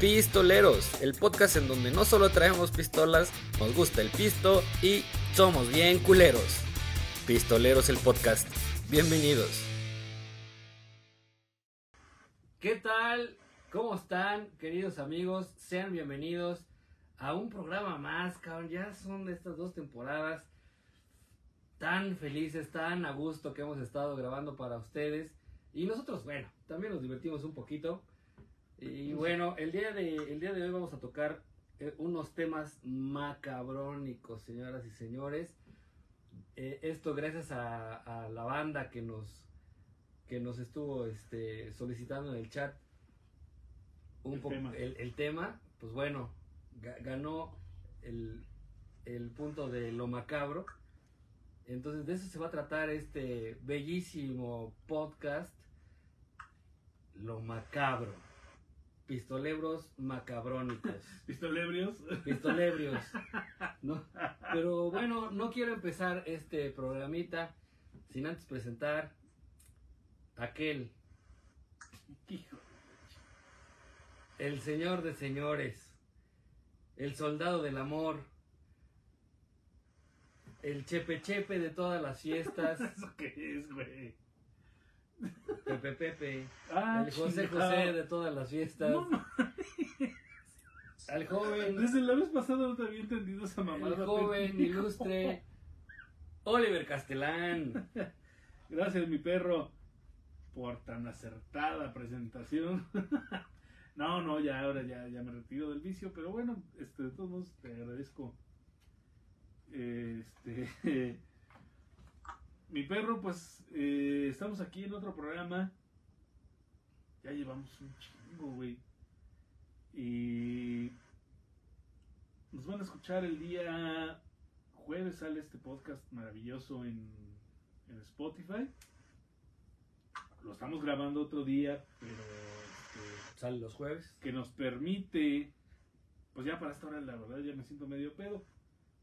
Pistoleros, el podcast en donde no solo traemos pistolas, nos gusta el pisto y somos bien culeros. Pistoleros el podcast. Bienvenidos. ¿Qué tal? ¿Cómo están, queridos amigos? Sean bienvenidos a un programa más, cabrón. Ya son de estas dos temporadas tan felices, tan a gusto que hemos estado grabando para ustedes. Y nosotros, bueno, también nos divertimos un poquito. Y bueno, el día de, el día de hoy vamos a tocar eh, unos temas macabrónicos, señoras y señores. Eh, esto gracias a, a la banda que nos que nos estuvo este, solicitando en el chat un El poco tema. el, el tema, pues bueno, ga- ganó el, el punto de lo macabro. Entonces de eso se va a tratar este bellísimo podcast, lo macabro. Pistolebros macabrónicos. Pistolebrios. Pistolebrios. ¿no? Pero bueno, no quiero empezar este programita sin antes presentar aquel, Hijo. el señor de señores, el soldado del amor, el chepe chepe de todas las fiestas, ¿Eso qué es, güey? Pepe Pepe, Ah, el José chingado. José de todas las fiestas, No, al joven, Desde la vez pasada no te había entendido esa mamada. el joven ilustre, Oliver Castelán. Gracias, mi perro, por tan acertada presentación. No, no, ya ahora ya, ya me retiro del vicio, pero bueno, este, de todos modos te agradezco. Este, mi perro, pues, eh, estamos aquí en otro programa. Ya llevamos un chingo, güey. Y nos van a escuchar el día jueves, sale este podcast maravilloso en, en Spotify. Lo estamos grabando otro día, pero este, Sale los jueves. que nos permite, pues ya para esta hora la verdad ya me siento medio pedo,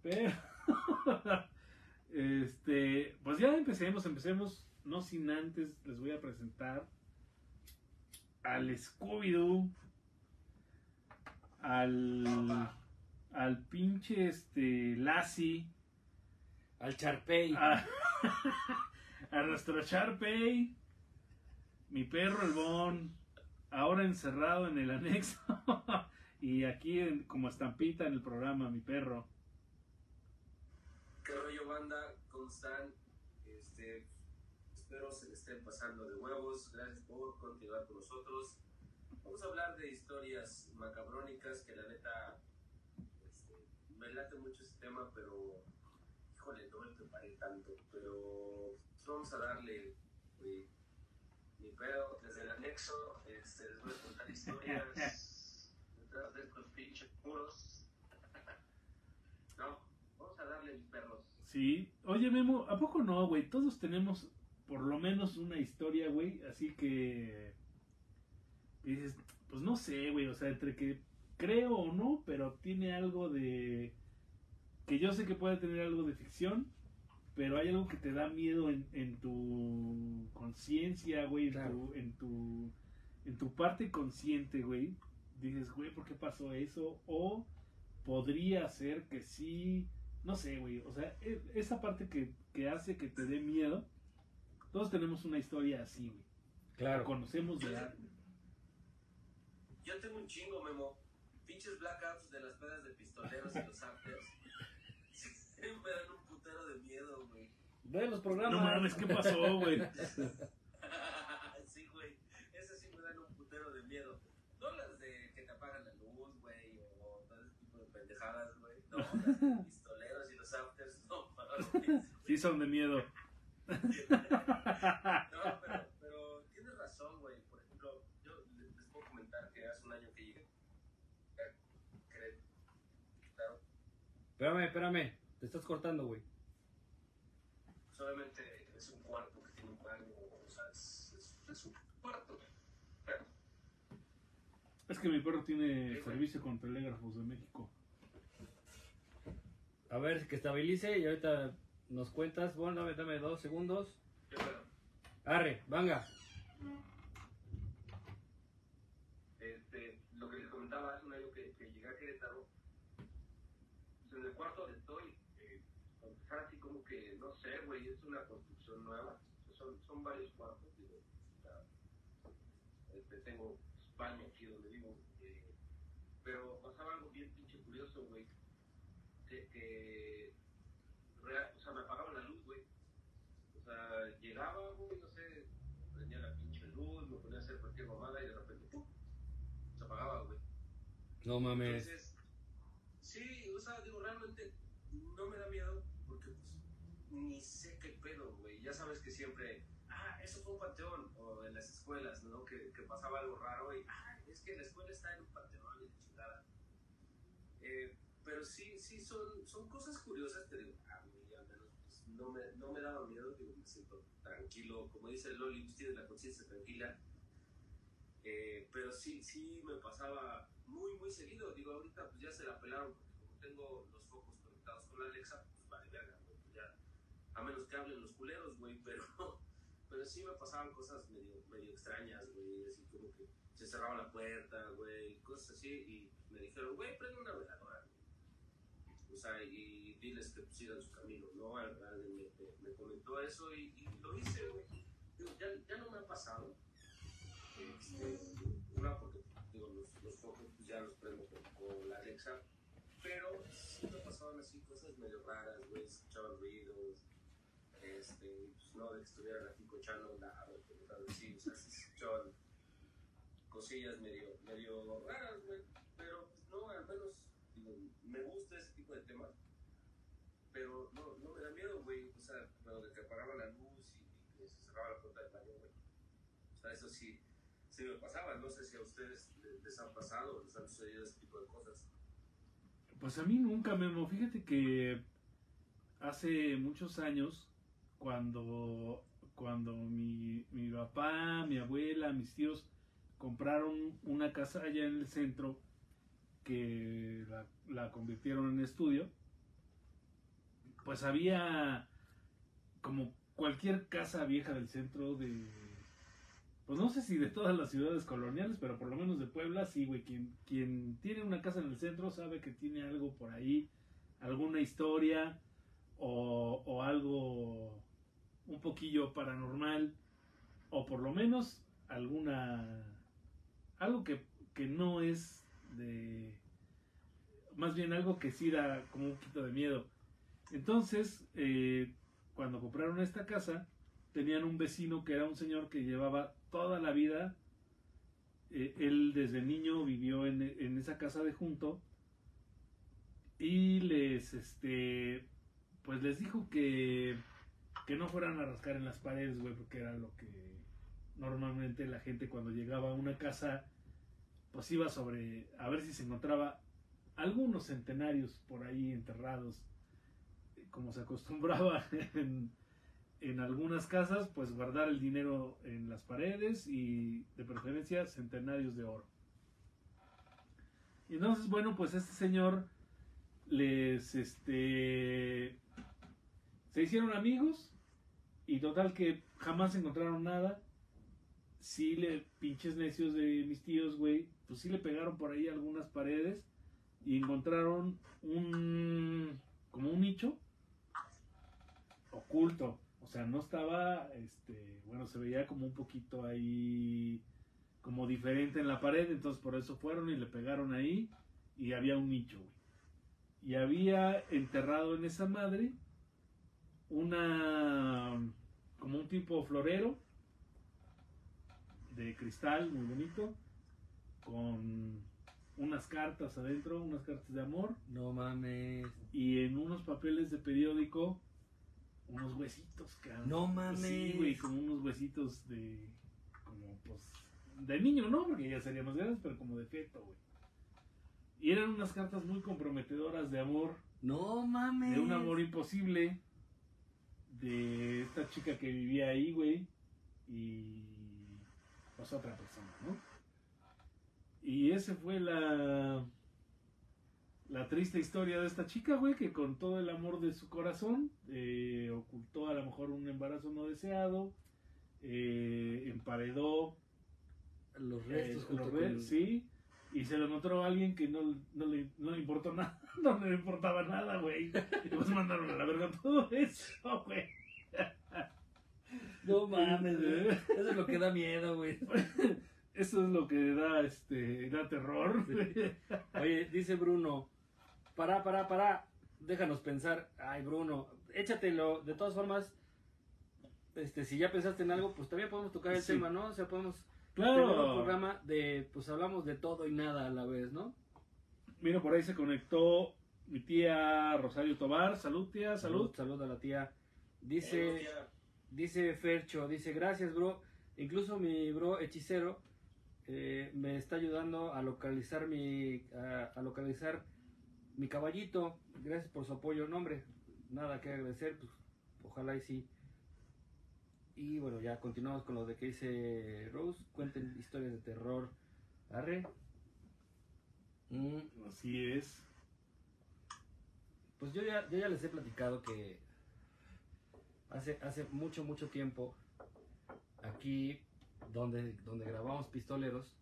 pero este, pues ya empecemos, empecemos, no sin antes les voy a presentar al Scooby-Doo, al, al pinche este Lassie, Al Charpey. a, a nuestro Sharpay, mi perro el Bon, ahora encerrado en el anexo y aquí en- como estampita en el programa, mi perro. ¿Qué rollo banda? ¿Cómo están? Este, espero se le estén pasando de huevos. Gracias por continuar con nosotros. Vamos a hablar de historias macabrónicas que la neta este, me late mucho ese tema, pero híjole, no me preparé tanto. Pero vamos a darle mi, mi pedo desde el anexo. Este, les voy a contar historias detrás de estos pinches muros. No, vamos a darle mis perros. Sí, oye Memo, ¿a poco no, güey? Todos tenemos por lo menos una historia, güey, así que dices, pues no sé, güey, o sea, entre que creo o no, pero tiene algo de que yo sé que puede tener algo de ficción, pero hay algo que te da miedo en, en tu conciencia, güey, en, Claro. tu, en tu en tu parte consciente, güey. Dices, güey, ¿por qué pasó eso? O podría ser que sí, no sé, güey, o sea, e- esa parte que, que hace que te dé miedo, todos tenemos una historia así, güey. La Claro. conocemos de algo. Yo tengo un chingo, Memo. Pinches blackouts de las pedas de pistoleros y los afters. me dan un putero de miedo, güey. Ve los programas. No mames, ¿qué pasó, güey? sí, güey. Esas sí me dan un putero de miedo. No las de que te apagan la luz, güey, o todo ese tipo de pendejadas, güey. No, las de pistoleros y los afters, no mames. Sí son de miedo. No, pero, pero tienes razón, güey. Por ejemplo, yo les puedo comentar que hace un año que llegué. Claro, Espérame, espérame. Te estás cortando, güey. solamente es un cuarto que tiene un baño, o sea, es, es, es un cuarto. Pero, Es que mi perro tiene servicio con telégrafos de México. A ver, que estabilice y ahorita nos cuentas. Bueno, dame, dame dos segundos. Arre, venga. Este, lo que les comentaba hace un año que, que llegué a Querétaro, pues, en el cuarto estoy, eh, así como que, no sé, güey, es una construcción nueva, son, son varios cuartos, digo, este, tengo baño aquí donde vivo, eh, pero pasaba algo bien pinche curioso, güey, que, que real- o sea, me apagaban la luz, güey, o sea, llegaba, güey, no sé, prendía la pinche luz, me ponía a hacer cualquier mamada y de repente, ¡pum! se apagaba, güey. No mames. Entonces, sí, o sea, digo, realmente no me da miedo porque pues ni sé qué pedo, güey. Ya sabes que siempre, ah, eso fue un panteón, o en las escuelas, ¿no? Que, que pasaba algo raro y, ah, es que la escuela está en un panteón y la chingada. Eh, pero sí, sí, son, son cosas curiosas, te digo, a mí al menos pues, no, me, no me daba miedo, digo, me siento tranquilo, como dice el Loli, pues, tienes la conciencia tranquila. Eh, pero sí, sí me pasaba muy, muy seguido. Digo, ahorita pues ya se la pelaron porque como tengo los focos conectados con la Alexa, pues vale verga, pues ya, a menos que hablen los culeros, güey, pero, pero sí me pasaban cosas medio, medio extrañas, güey, así como que se cerraba la puerta, güey, cosas así, y me dijeron, güey, prende una veladora, O sea, y diles que pues, sigan su camino, ¿no? Al- Alguien me, me- me comentó eso y, lo hice, güey. Ya, ya no me ha pasado. Este, una porque digo, los, los focos pues, ya los prendo con, la Alexa, pero sí me pasaban así cosas medio raras, güey, se escuchaban ruidos, este, pues no de que estuvieran aquí cochando lado, cosas así, o sea, sí se escuchaban cosillas medio, medio raras, güey, pero pues no, al menos, digo, me gusta ese tipo de temas, pero no, no me da miedo, güey, o sea, pero de que apagaba la luz y, y se cerraba la puerta del baño, güey. O sea, eso sí, sí me pasaba. No sé si a ustedes les, han pasado les han sucedido ese tipo de cosas. Pues a mí nunca, Memo. Fíjate que hace muchos años, cuando, cuando mi, mi papá, mi abuela, mis tíos compraron una casa allá en el centro que la, la convirtieron en estudio, pues había como cualquier casa vieja del centro de... Pues no sé si de todas las ciudades coloniales, pero por lo menos de Puebla, sí, güey. Quien, quien tiene una casa en el centro sabe que tiene algo por ahí, alguna historia o, o algo un poquillo paranormal, o por lo menos alguna. algo que, que no es de. más bien algo que sí da como un poquito de miedo. Entonces, eh, cuando compraron esta casa, tenían un vecino que era un señor que llevaba toda la vida, eh, él desde niño vivió en, en esa casa de junto y les, este, pues les dijo que, que no fueran a rascar en las paredes, güey, porque era lo que normalmente la gente cuando llegaba a una casa, pues iba sobre, a ver si se encontraba algunos centenarios por ahí enterrados, como se acostumbraba en, en algunas casas, pues guardar el dinero en las paredes y de preferencia centenarios de oro. Entonces, bueno, pues este señor les, este, se hicieron amigos y total que jamás encontraron nada. Sí le, pinches necios de mis tíos, güey, pues sí le pegaron por ahí algunas paredes y encontraron un, como un nicho oculto. O sea, no estaba, este, bueno, se veía como un poquito ahí, como diferente en la pared, entonces por eso fueron y le pegaron ahí y había un nicho, güey. Y había enterrado en esa madre una, como un tipo florero de cristal muy bonito, con unas cartas adentro, unas cartas de amor, No mames. y en unos papeles de periódico unos huesitos, cabrón. No mames. Sí, güey, como unos huesitos de. Como, pues. De niño, ¿no? Porque ya serían más grandes, pero como de feto, güey. Y eran unas cartas muy comprometedoras de amor, No mames. de un amor imposible, de esta chica que vivía ahí, güey, y. Pues otra persona, ¿no? Y ese fue la. La triste historia de esta chica, güey, que con todo el amor de su corazón eh, ocultó a lo mejor un embarazo no deseado, eh, emparedó Los eh, restos los el- sí, Y se lo encontró a alguien que no, no, le, no le importó nada, no le importaba nada, güey. Y pues mandaron a la verga todo eso, güey. No mames, güey. Eso es lo que da miedo, güey. Eso es lo que da, este, da terror. Oye, dice Bruno, para, para, para, déjanos pensar. Ay, Bruno, échatelo. De todas formas, este, si ya pensaste en algo, pues también podemos tocar el Sí. tema, ¿no? O sea, podemos tener un Claro. programa de, pues hablamos de todo y nada a la vez, ¿no? Mira, por ahí se conectó mi tía Rosario Tobar. Salud, tía, salud. Salud a la tía. Eh, Dice, dice Fercho, dice, gracias, bro. Incluso mi bro hechicero eh, me está ayudando a localizar mi, a, a localizar mi caballito. Gracias por su apoyo. No, hombre, nada que agradecer. Pues, ojalá y sí. Y bueno, ya continuamos con lo de que dice Rose. Cuenten historias de terror. Arre. Mm, Así es. Pues yo ya, yo ya les he platicado que hace, hace mucho, mucho tiempo, aquí donde, donde grabamos Pistoleros,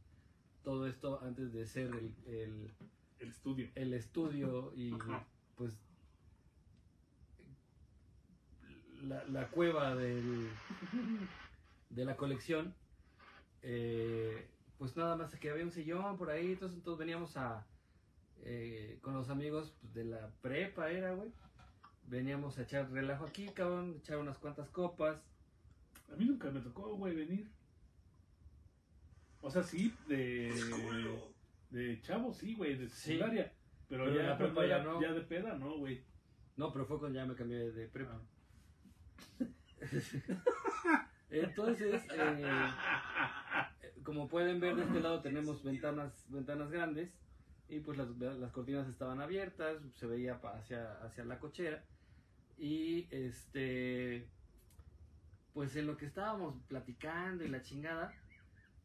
todo esto antes de ser el, el, El estudio. el estudio y Ajá. pues la, la cueva del, de la colección, eh, pues nada más que había un sillón por ahí, entonces, entonces veníamos a eh, con los amigos pues, de la prepa era, güey. Veníamos a echar relajo aquí, cabrón, echar unas cuantas copas. A mí nunca me tocó, güey, venir. O sea, sí, de, culo. De chavo, sí, güey, de Sí. secundaria. Pero, Pero en ya, la cuando prepa ya era- no. ya de peda, no, güey. No, pero fue cuando ya me cambié de prepa. Ah. Entonces, eh, como pueden ver de este lado tenemos ventanas ventanas grandes y pues las, las cortinas estaban abiertas, se veía pa- hacia, hacia la cochera y este pues en lo que estábamos platicando y la chingada,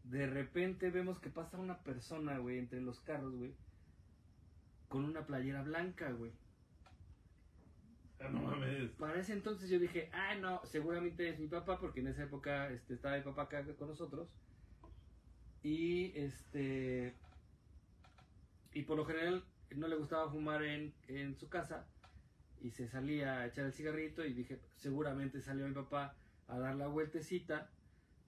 de repente vemos que pasa una persona, güey, entre los carros, güey, con una playera blanca, güey. Ah, no mames. Para ese entonces yo dije, ah, no, seguramente es mi papá, porque en esa época este, estaba mi papá acá con nosotros. Y este. Y por lo general no le gustaba fumar en, en su casa. Y se salía a echar el cigarrito. Y dije, seguramente salió mi papá a dar la vueltecita.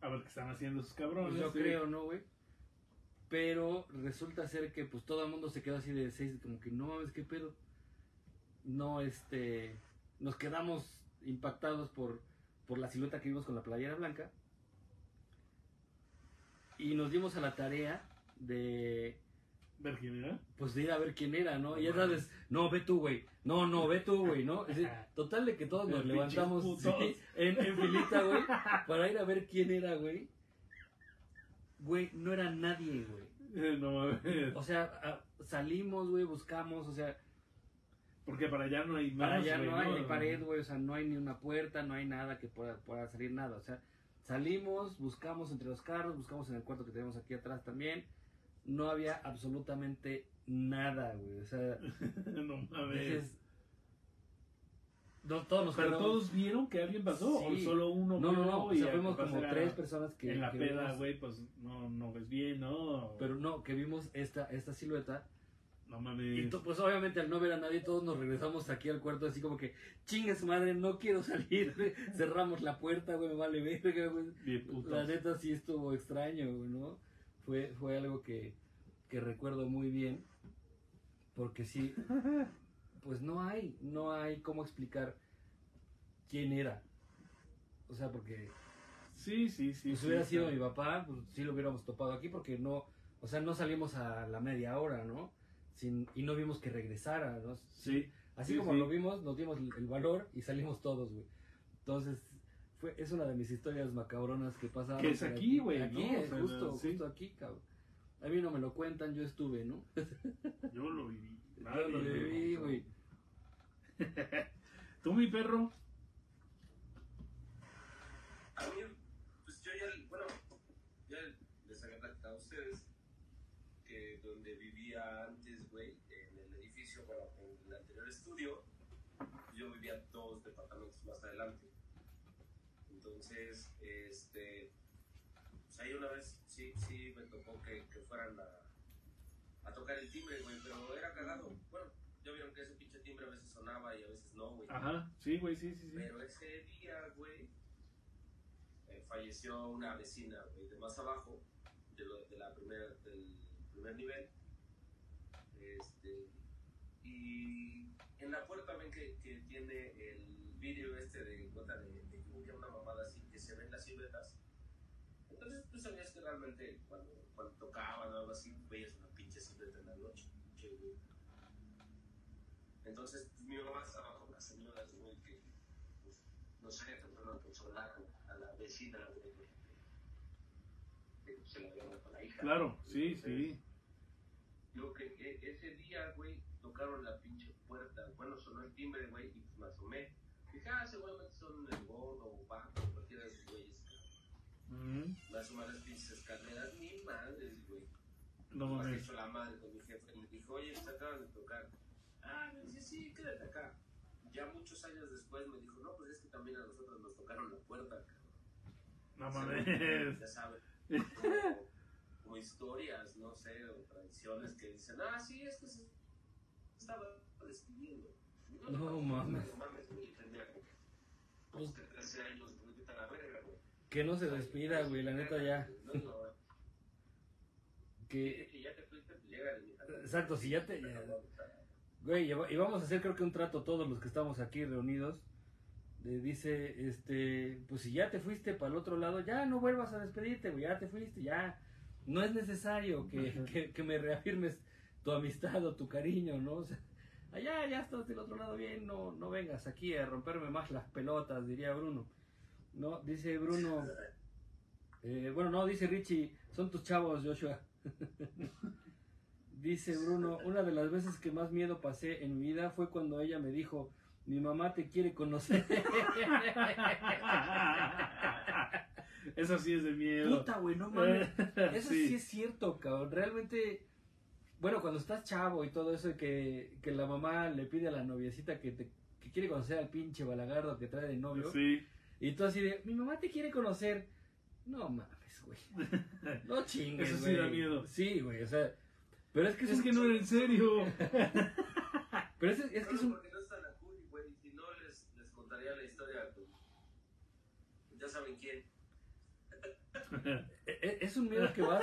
A ver qué están haciendo esos cabrones. Pues yo sí. creo, ¿no, güey? Pero resulta ser que pues todo el mundo se quedó así de seis, como que no mames, qué pedo. No, este, nos quedamos impactados por, por la silueta que vimos con la playera blanca. Y nos dimos a la tarea de, Ver quién era. pues de ir a ver quién era, ¿no? Y ya sabes, no, ve tú, güey. No, no, ve tú, güey, ¿no? Es decir, total de que todos nos levantamos sí, en, en filita, güey, para ir a ver quién era, güey. Güey, no era nadie, güey. Eh, no mames. O sea, salimos, güey, buscamos, o sea, Porque para allá no hay más. para allá güey, no hay ni pared, güey, o sea, no hay ni una puerta, no hay nada que pueda, pueda salir nada, o sea, salimos, buscamos entre los carros, buscamos en el cuarto que tenemos aquí atrás también, no había absolutamente nada, güey, o sea, no mames. no, todos nos Pero quedamos- todos vieron que alguien pasó. O solo uno no, no, no, o y sea, fuimos como tres personas que, En la que peda, güey, pues no, no ves bien, ¿no? pero no, que vimos esta, esta silueta, No y mames. to- pues obviamente al no ver a nadie, todos nos regresamos aquí al cuarto así como que, chingue su madre, no quiero salir, cerramos la puerta, güey, me vale verga, güey. La neta sí estuvo extraño, güey, ¿no? Fue, fue algo que, que recuerdo muy bien, porque sí, pues no hay, no hay cómo explicar quién era. O sea, porque Sí, sí, sí. pues sí, hubiera sí. sido mi papá, pues sí lo hubiéramos topado aquí porque no, o sea, no salimos a la media hora, ¿no? Sin, y no vimos que regresara, ¿no? Sí. Así Sí, como lo vimos, nos dimos el el valor y salimos todos, güey. Entonces, fue, es una de mis historias macabronas que pasaron. Que es aquí, güey, Aquí, ¿no? O sea, justo, sí. justo aquí, cabrón. A mí no me lo cuentan, yo estuve, ¿no? Yo lo viví. Yo lo Nadie, viví, güey. ¿Tú, mi perro? A mí, pues yo ya, bueno, ya les había platicado a ustedes que donde vivía antes, güey, en el edificio, bueno, en el anterior estudio, yo vivía dos departamentos más adelante. Entonces, este, pues ahí una vez sí, sí me tocó que, que fueran a, a tocar el timbre, güey, pero era cagado. Bueno, ya vieron que ese pinche timbre a veces sonaba y a veces no, güey. Ajá, sí, güey, sí, sí, sí. Pero ese día, güey, eh, falleció una vecina, güey, de más abajo, de, lo- de la primer, del primer nivel. Este, y en la puerta ven que, que tiene el vidrio este de gota de, mamada así, que se ven las siluetas. Entonces tú sabías que realmente cuando, cuando tocaban o algo así, veías una pinche silueta en la noche. güey. Entonces mi mamá estaba con las señoras, güey, que pues, no consolar a la vecina, güey, que- que se la había muerto la hija. Claro, sí, Entonces, sí. Yo que e- ese día, güey, tocaron la pinche puerta. Bueno, sonó el timbre, güey, y pues me asomé. Dije, ah, seguramente son el gordo o Paco, cualquiera de esos güeyes. Asomé a las pinches escaleras, ni madres, güey. No Me mames. hecho la madre con mi jefe. Me dijo, oye, pues acaban de tocar. Ah, me dice, sí, quédate acá. Ya muchos años después me dijo, no, pues es que también a nosotros nos tocaron la puerta, cabrón. No O mames. Ya sabes. Como, como historias, no sé, o tradiciones que dicen, ah, sí, es que se estaba despidiendo. No mames. No mames, güey, tenía como Pues, 13 años, güey, vete a la verga, güey. que no se despida, güey, la neta ya. No, no, Que, que ya te fuiste, pues llega exacto, si ya te... ya- Güey, y vamos a hacer creo que un trato todos los que estamos aquí reunidos. Le dice, este, pues si ya te fuiste para el otro lado, ya no vuelvas a despedirte, güey, ya te fuiste, ya. No es necesario que, que, que me reafirmes tu amistad o tu cariño, ¿no? O sea, allá, ya estás del otro lado bien, no, no vengas aquí a romperme más las pelotas, diría Bruno. No, dice Bruno, eh, bueno, no, dice Richie, son tus chavos, Joshua. Dice Bruno, una de las veces que más miedo pasé en mi vida fue cuando ella me dijo, mi mamá te quiere conocer. Eso sí es de miedo. Puta, güey, no mames. Eso sí. sí. es cierto, cabrón. Realmente, bueno, cuando estás chavo y todo eso, y que, que la mamá le pide a la noviecita que te que quiere conocer al pinche balagardo que trae de novio, Sí. y tú así de, mi mamá te quiere conocer. No mames, güey. No chingues, Eso sí güey. da miedo. Sí, güey, o sea, pero es que es, Es que no era en serio. pero es, es que es un porque no está la Curi, güey, y si no les, les contaría la historia, ya saben quién. e- e- es un miedo que vas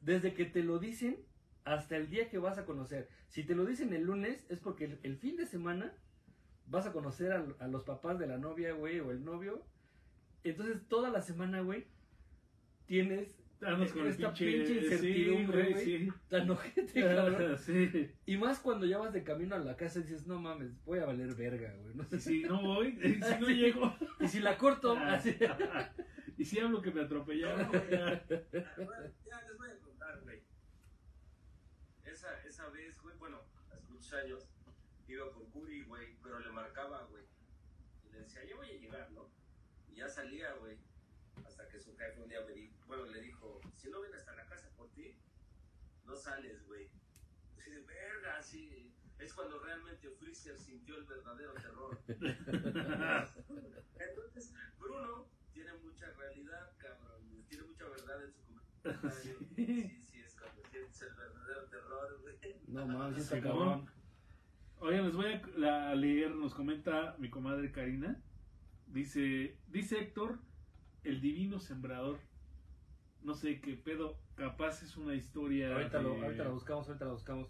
desde que te lo dicen hasta el día que vas a conocer. Si te lo dicen el lunes, es porque el, el fin de semana vas a conocer a, a los papás de la novia, güey, o el novio. Entonces, toda la semana, güey, tienes Andas con esta pinche, pinche incertidumbre, sí, güey, sí. tan ojete, cabrón. Sí. Y más cuando ya vas de camino a la casa y dices, no mames, voy a valer verga, güey. ¿no? Y si no voy, y si no llego, Y si la corto, así. y si hablo que me atropellaron, ya. Bueno, ya les voy a contar, güey. Esa, esa vez, güey, bueno, hace muchos años, iba por Curi, güey, pero le marcaba, güey. Y le decía, yo voy a llegar, ¿no? Y ya salía, güey. Hasta que su jefe un día me dijo, bueno, le dijo, si no ven hasta la casa por ti, no sales, güey. Así de verga, así. Es cuando realmente Freezer sintió el verdadero terror. Entonces, Bruno tiene mucha realidad, cabrón. Tiene mucha verdad en su comentario. Sí, sí, es cuando sientes el verdadero terror, güey. No mames, está Sí, cabrón. Oigan, les voy a la- leer, nos comenta mi comadre Karina. Dice, dice Héctor, el divino sembrador. No sé qué pedo, capaz es una historia. Ahorita, lo, de- ahorita la buscamos, ahorita la buscamos.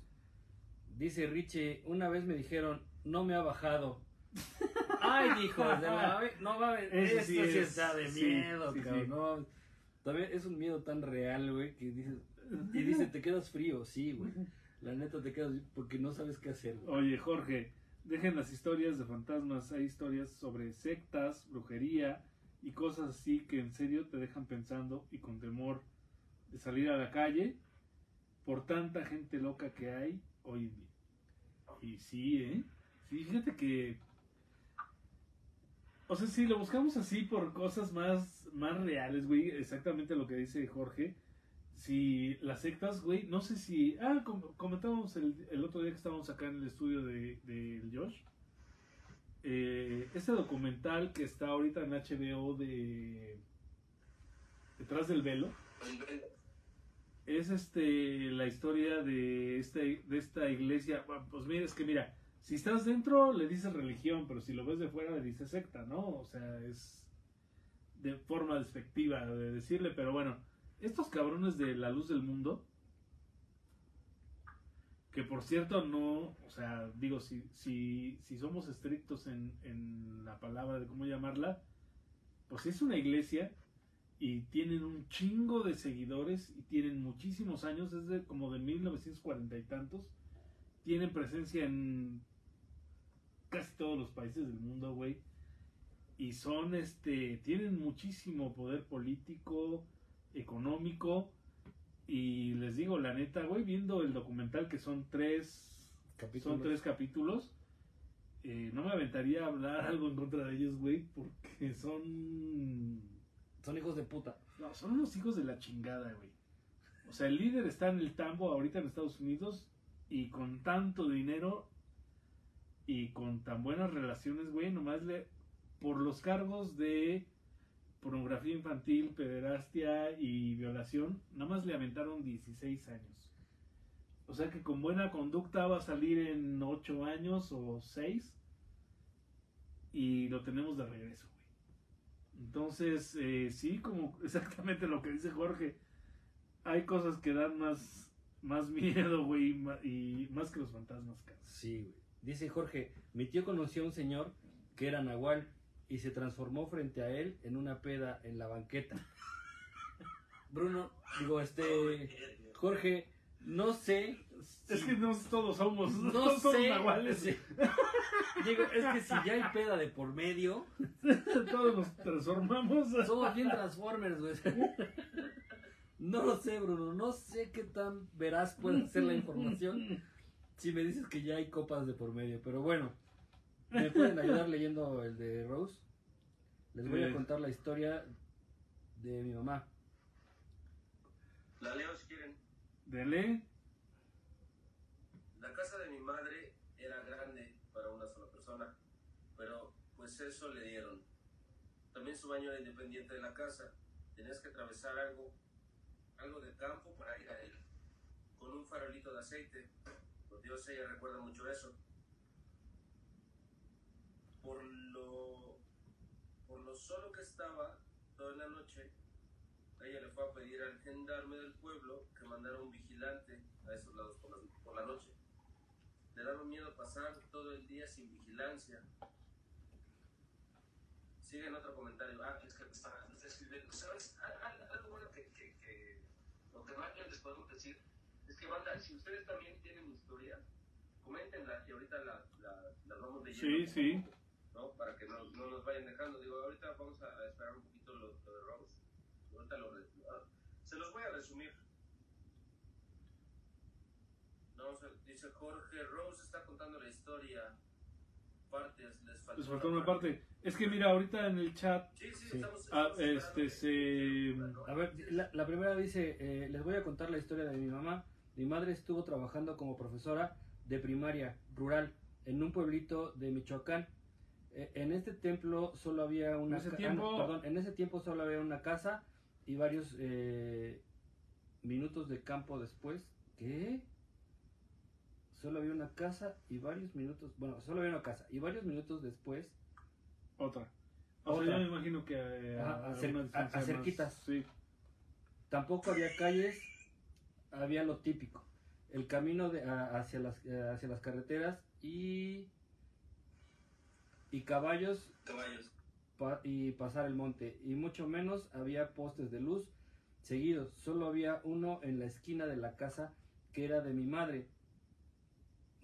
Dice Richie, una vez me dijeron, no me ha bajado. Ay, hijos de la... No mames, Eso esto sí sí, es, está de miedo, sí, cabrón. sí. no. También es un miedo tan real, güey, que dices... Y dice, te quedas frío, sí, güey. La neta te quedas porque no sabes qué hacer. Oye, Jorge, dejen las historias de fantasmas. Hay historias sobre sectas, brujería y cosas así que en serio te dejan pensando y con temor de salir a la calle por tanta gente loca que hay hoy día. Y sí, ¿eh? Sí, fíjate que... O sea, si lo buscamos así por cosas más, más reales, güey, exactamente lo que dice Jorge. Si las sectas, güey, no sé si... Ah, com- comentábamos el, el otro día que estábamos acá en el estudio de, del Josh. Eh, este documental que está ahorita en HBO de... Detrás del velo. es este la historia de este de esta iglesia. Bueno, Pues mira, es que mira, si estás dentro le dices religión, pero si lo ves de fuera le dices secta, ¿no? O sea, es de forma despectiva de decirle, pero bueno, estos cabrones de la luz del mundo, que por cierto no, o sea, digo, si, si, si somos estrictos en, la palabra de cómo llamarla, pues es una iglesia y tienen un chingo de seguidores y tienen muchísimos años, es de como de 1940 y tantos, tienen presencia en casi todos los países del mundo, güey. Y son, este, tienen muchísimo poder político, económico. Y les digo, la neta, güey, viendo el documental que son tres, Capítulos. son tres capítulos, eh, no me aventaría a hablar algo en contra de ellos, güey, porque son Son hijos de puta. no, son unos hijos de la chingada, güey. O sea, el líder está en el tambo ahorita en Estados Unidos y con tanto dinero y con tan buenas relaciones, güey, nomás le por los cargos de pornografía infantil, pederastia y violación, nomás le aventaron 16 años. O sea que con buena conducta va a salir en 8 años o 6 y lo tenemos de regreso, güey. Entonces, eh, sí, como exactamente lo que dice Jorge, hay cosas que dan más, más miedo, güey, y más que los fantasmas, cabrón. Sí, güey. Dice Jorge, mi tío conoció a un señor que era nahual y se transformó frente a él en una peda en la banqueta. Bruno, digo, este, Jorge, no sé. Es si- que no todos somos, no todos somos sé. nahuales, sí. Digo, es que si ya hay peda de por medio, todos nos transformamos. somos bien Transformers, güey. No lo sé, Bruno, no sé qué tan veraz puede ser la información si me dices que ya hay copas de por medio, pero bueno, ¿me pueden ayudar leyendo el de Rose? Les voy a Eh. contar la historia de mi mamá. La leo si quieren. Dele. La casa de mi madre era grande para una sola persona, pero pues eso le dieron. También su baño era independiente de la casa. Tenías que atravesar algo, algo de campo para ir a él, con un farolito de aceite. Por Dios, ella recuerda mucho eso. Por lo, por lo solo que estaba toda la noche, ella le fue a pedir al gendarme del pueblo que mandara un vigilante a esos lados por la, por la noche. Le daba miedo pasar todo el día sin vigilancia. Sigue en otro comentario. Ah, es que está, escribiendo. ¿Sabes? Al- al- Algo bueno que, que, que lo que más les podemos decir es que, banda, si ustedes también tienen historias, coméntenlas y ahorita la- la- las vamos leyendo. Sí, sí. ¿No? Para que no, no nos vayan dejando. Digo, ahorita vamos a, esperar un poquito lo, lo de Rose. Ahorita lo, ah, se los voy a resumir. No, se- dice Jorge, Rose está contando la historia. Partes, les faltó, Les faltó una parte. Es que mira, ahorita en el chat, Sí, sí, Sí. estamos, Ah, este, se-. A ver, la, la primera dice, eh, les voy a contar la historia de mi mamá. Mi madre estuvo trabajando como profesora de primaria rural en un pueblito de Michoacán. Eh, en este templo solo había una En ese ca- tiempo- ah, no, perdón, en ese tiempo solo había una casa y varios eh, minutos de campo después. ¿Qué? Solo había una casa y varios minutos, bueno, solo había una casa y varios minutos después otra. O Otra. sea, yo me imagino que eh, Ajá, a, cer- cerquitas. Sí. Tampoco había calles, había lo típico. El camino de, a- hacia, las, eh, hacia las carreteras y, y caballos Caballos. pa- y pasar el monte. Y mucho menos había postes de luz seguidos. Solo había uno en la esquina de la casa que era de mi madre.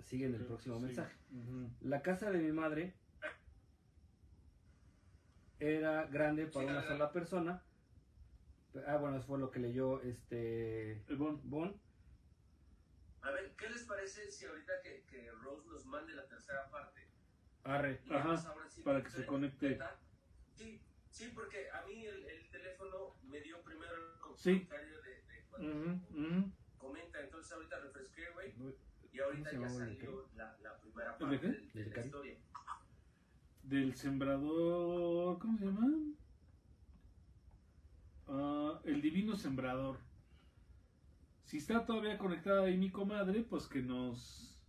Sigue en el próximo Sí. mensaje. La casa de mi madre era grande para Sí, una la- sola persona. Ah, bueno, eso fue lo que leyó este El bon. Bon. A ver, ¿qué les parece si ahorita que, que Rose nos mande la tercera parte? Arre. Ajá, sí para que se conecte. Sí, sí, porque a mí el, el teléfono me dio primero el Sí. comentario de, de cuando ujú. comenta, entonces ahorita refresqué, güey, y ahorita ¿Cómo ya salió la, la primera ¿El de parte de, de ¿Del la Cari? historia. Del sembrador. ¿Cómo se llama? Ah, el divino sembrador. Si está todavía conectada ahí mi comadre, pues que nos...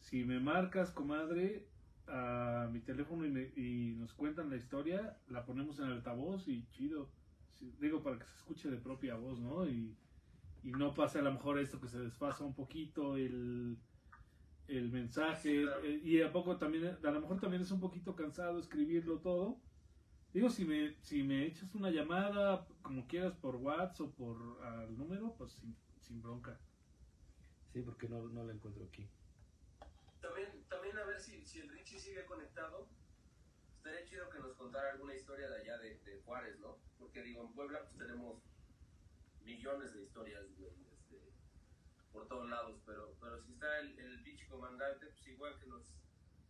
Si me marcas, comadre, a mi teléfono y, me- y nos cuentan la historia, la ponemos en altavoz y chido. Digo, para que se escuche de propia voz, ¿no? Y, y no pase a lo mejor esto que se desfasa un poquito el, el mensaje. Sí, claro. eh, y a poco también, a lo mejor también es un poquito cansado escribirlo todo. Digo, si me, si me echas una llamada, como quieras, por WhatsApp o por al número, pues sin, sin bronca. Sí, porque no, no la encuentro aquí. También, también a ver si, si el Richie sigue conectado. Estaría chido que nos contara alguna historia de allá de, de Juárez, ¿no? Porque digo, en Puebla pues tenemos millones de historias, güey, este, por todos lados, pero, pero si está el, el pinche comandante, pues igual que nos,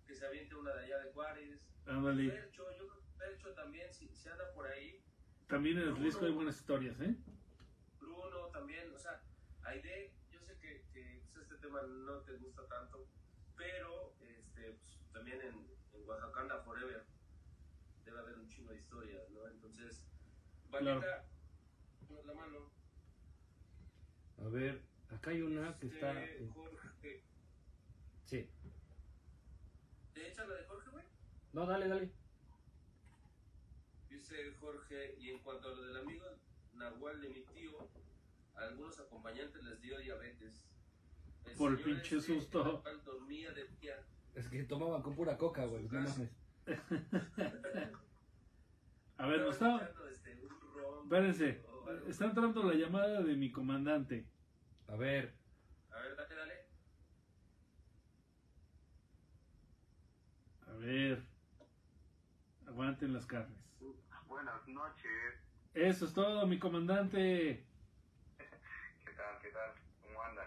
que se aviente una de allá de Juárez. Ándale. Percho, yo creo que Percho también, si, si anda por ahí, También en el disco hay buenas historias, ¿eh? Bruno también, o sea, Aide, yo sé que, que pues, este tema no te gusta tanto, pero pues, también en, en Oaxacanda Forever debe haber un chingo de historias, ¿no? Entonces, Vanita, ponos la mano. A ver, acá hay una que está... Este, en- Jorge, Sí. ¿te echan la de Jorge, güey? No, dale, dale. Dice Jorge, y en cuanto a lo del amigo Nahual de mi tío, a algunos acompañantes les dio diabetes. Por el señor pinche susto. Dormía de día. Es que tomaban con pura coca, güey. No mames. A ver, nos está... Espérense. Está entrando la llamada de mi comandante. A ver, A ver, dale, dale. A ver. Aguanten las carnes. Buenas noches. Eso es todo, mi comandante. ¿Qué tal? ¿Qué tal? ¿Cómo andan?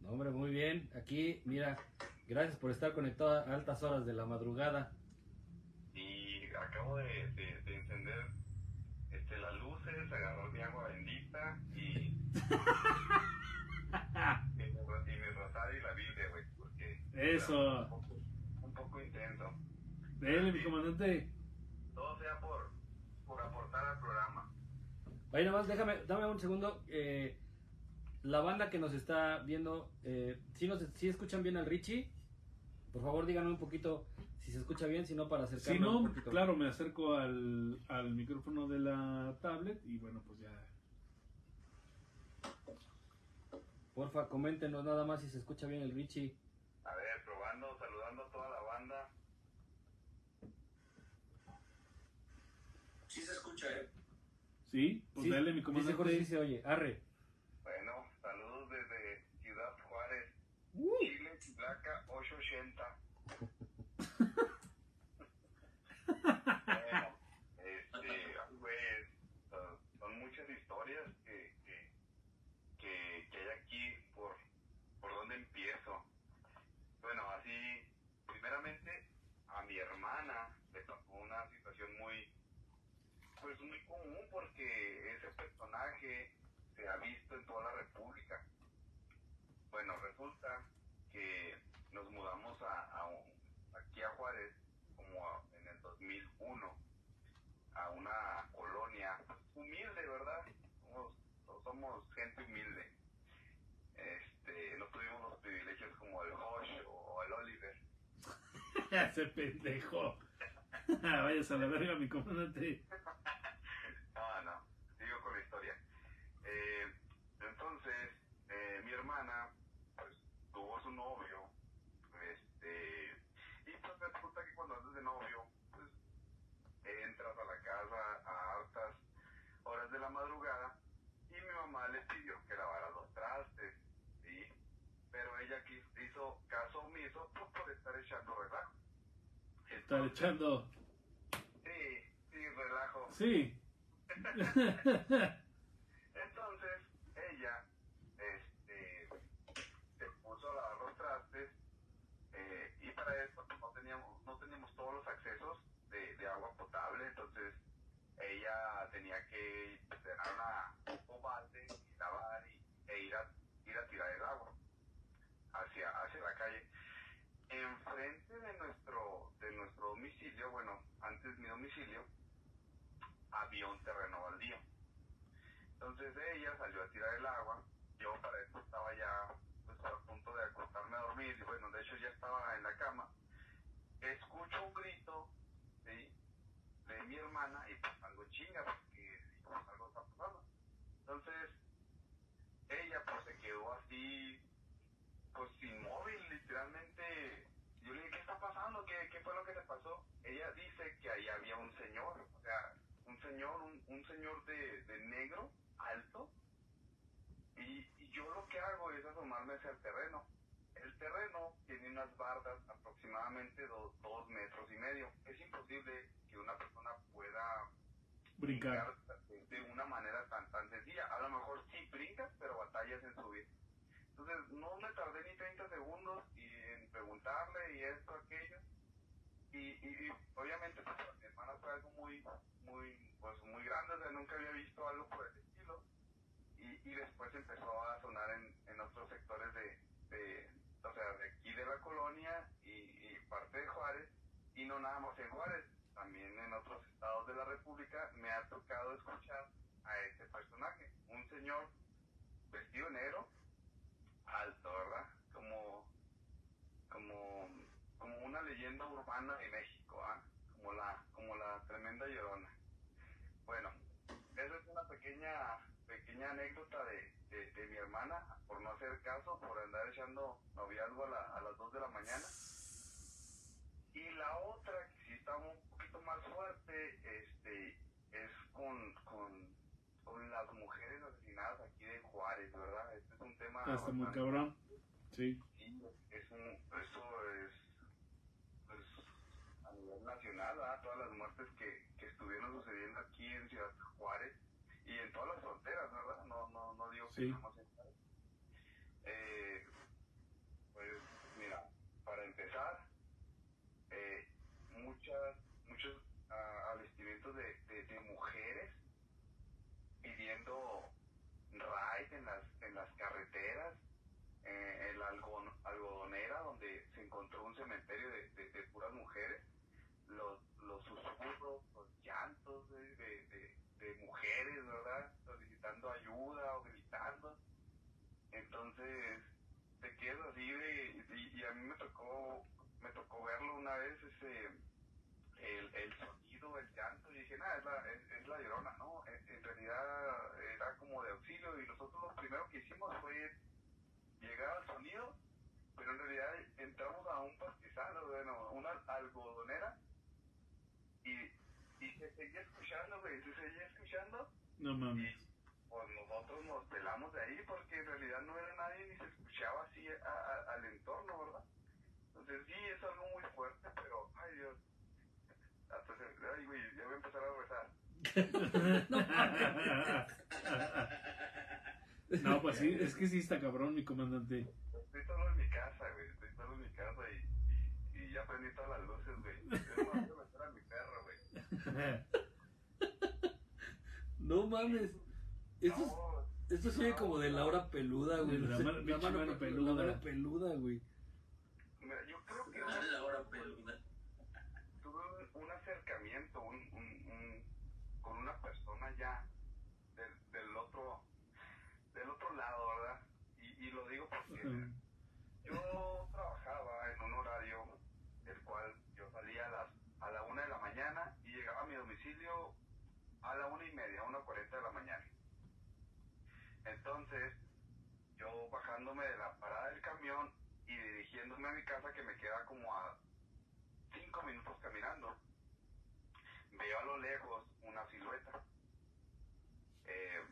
no, hombre, muy bien. Aquí, mira, gracias por estar conectado a altas horas de la madrugada. Y acabo de, de- de encender este, las luces, agarrar mi agua bendita y, y, mi, y mi rosario y la Biblia, güey, porque Eso. un poco, un poco intenso. Dele, mi comandante. Todo sea por, por aportar al programa. Oye, nada más, déjame, dame un segundo. eh, la banda que nos está viendo, eh, si nos, si escuchan bien al Richie, por favor díganme un poquito si se escucha bien, si no para acercarlo Si no, un poquito. claro, me acerco al, al micrófono de la tablet y bueno, pues ya. Porfa, coméntenos nada más si se escucha bien el Richie. A ver, probando, saludando a toda la banda. Sí se escucha, ¿eh? ¿Sí? Pues Sí, dale, mi Dice Jorge, sí comandante. se oye. Arre. Bueno, saludos desde Ciudad Juárez. Chile, placa 880. bueno, este, pues, uh, son muchas historias que, que, que, que hay aquí por, por donde empiezo. Bueno, así, primeramente, a mi hermana le tocó una situación muy, pues muy común porque ese personaje se ha visto en toda la República. Bueno, resulta que nos mudamos a, a un- aquí a Juárez como a- en el 2001 a una colonia humilde, ¿verdad? Somos, somos gente humilde. Este, no tuvimos los privilegios como el Josh o el Oliver. Ese pendejo. Vayas a la verga, mi comandante. No, no, sigo con la historia. Eh, entonces, eh, mi hermana, pues, tuvo su novio, este, y pues resulta que cuando andas de novio, pues, entras a la casa a hartas horas de la madrugada, y mi mamá le pidió que lavara los trastes, ¿sí? Pero ella quis- hizo caso omiso pues, por estar echando relajo. Estar echando. Sí, sí, relajo. Sí. Entonces, ella este, se puso a lavar los trastes eh, y para eso no teníamos, no teníamos todos los accesos de, de agua potable, entonces ella tenía que llenar una, un balde y lavar y, e ir a, ir a tirar el agua hacia, hacia la calle. Enfrente de nuestro, de nuestro domicilio, bueno, antes mi domicilio, había un terreno baldío. Entonces ella salió a tirar el agua yo para eso estaba ya pues, a punto de acostarme a dormir, y bueno, de hecho ya estaba en la cama. Escucho un grito. De mi hermana, y pues algo chinga, porque algo está pasando. Entonces, ella pues se quedó así, pues inmóvil, literalmente. Yo le dije, ¿qué está pasando? ¿Qué, qué fue lo que te pasó? Ella dice que ahí había un señor, o sea, un señor, un, un señor de, de negro, alto, y, y yo lo que hago es asomarme hacia el terreno. El terreno tiene unas bardas aproximadamente do- dos metros y medio. Es imposible que una persona pueda Brincar. de una manera tan tan sencilla. A lo mejor sí brincas, pero batallas en subir. Entonces no me tardé ni 30 segundos y en preguntarle y esto, aquello. Y, y, y obviamente pues, mi hermana fue algo muy, muy, pues muy grande, o sea, nunca había visto algo por el estilo. Y, y después empezó a sonar en, en otros sectores de, de, o sea, de aquí de la colonia y, y parte de Juárez, y no nada más en Juárez, también en otros estados de la República me ha tocado escuchar a ese personaje, un señor vestido negro, alto, ¿verdad? Como, como, como una leyenda urbana de México, ¿ah? Como la, como la tremenda llorona. Bueno, esa es una pequeña, pequeña anécdota de, de, de mi hermana, por no hacer caso, por andar echando noviazgo a, la, a las 2 de la mañana. Y la otra, que sí está un poquito más fuerte, este, es con, con, con las mujeres asesinadas aquí de Juárez, ¿verdad? Este es un tema... Está muy cabrón. Sí. Sí, es un, eso es pues, a nivel nacional, ¿verdad? todas las muertes que, que estuvieron sucediendo aquí en Ciudad Juárez y en todas las fronteras, ¿verdad? No, no, no digo que Sí. más en Juárez. Eh, pues mira, para empezar, eh, muchas, muchos de, de, de mujeres pidiendo ride en las, en las carreteras, eh, en la algodon- algodonera, donde se encontró un cementerio de, de, de puras mujeres, los, los susurros, los llantos de, de, de, mujeres, ¿verdad? Solicitando ayuda o gritando. Entonces, te quedas así de, y, y a mí me tocó, me tocó verlo una vez, ese, el, el llanto, y dije, nada, es la, es, es la llorona, ¿no? En, en realidad era como de auxilio, y nosotros lo primero que hicimos fue llegar al sonido, pero en realidad entramos a un pastizal, bueno, una algodonera, y, y se seguía escuchando, güey, se seguía escuchando, No y mames. pues nosotros nos pelamos de ahí porque en realidad no era nadie ni se escuchaba así a- a- al entorno, ¿verdad? Entonces sí, es algo muy fuerte, hasta se, ay güey, ya voy a empezar a rezar. No mames. No, pues sí, es que sí está cabrón, mi comandante. Estoy solo en mi casa, güey, estoy solo en mi casa y, y, y ya prendí todas las luces, güey. Es más, voy a meter a mi perro, güey. No mames. Esto, es- No, esto se ve como de la hora peluda, güey. La No mano- peluda. La mano peluda, güey. mira, yo creo que A la hora peluda. tuve un, un acercamiento un, un, un- con una ya del, del otro del otro lado, ¿verdad? Y, y lo digo porque yo trabajaba en un horario el cual yo salía a las a la una de la mañana y llegaba a mi domicilio a la una y media, una cuarenta de la mañana. Entonces, yo bajándome de la parada del camión y dirigiéndome a mi casa que me queda como a cinco minutos caminando, veo a lo lejos una silueta. Eh,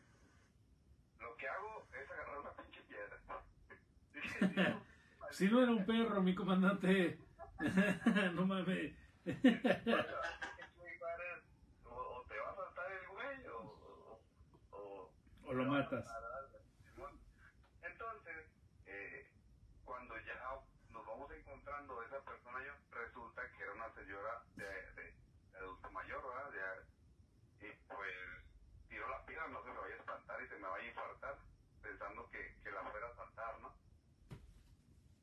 lo que hago es agarrar una pinche piedra. Dije, "Dios, Si no era un perro, mi comandante. no mames. o, te va a saltar el güey o, o, o, O lo matas. Entonces, eh, cuando ya nos vamos encontrando esa persona, yo, resulta que era una señora de, de, de adulto mayor, ¿verdad? De- y pues tiró la piedra, no se me vaya a espantar y se me vaya a infartar, pensando que, que la fuera a saltar, ¿no?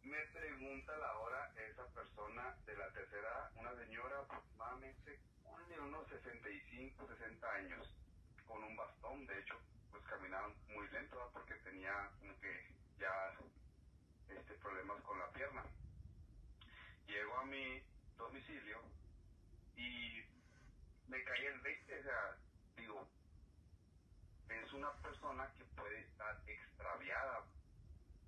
Me pregunta la hora esa persona de la tercera, edad, una señora aproximadamente, ponle unos 65, 60 años, con un bastón, de hecho, pues pues caminaba muy lento ¿verdad? porque tenía como que ya este problemas con la pierna. Llego a mi domicilio y me caí el 20, o sea, digo, es una persona que puede estar extraviada,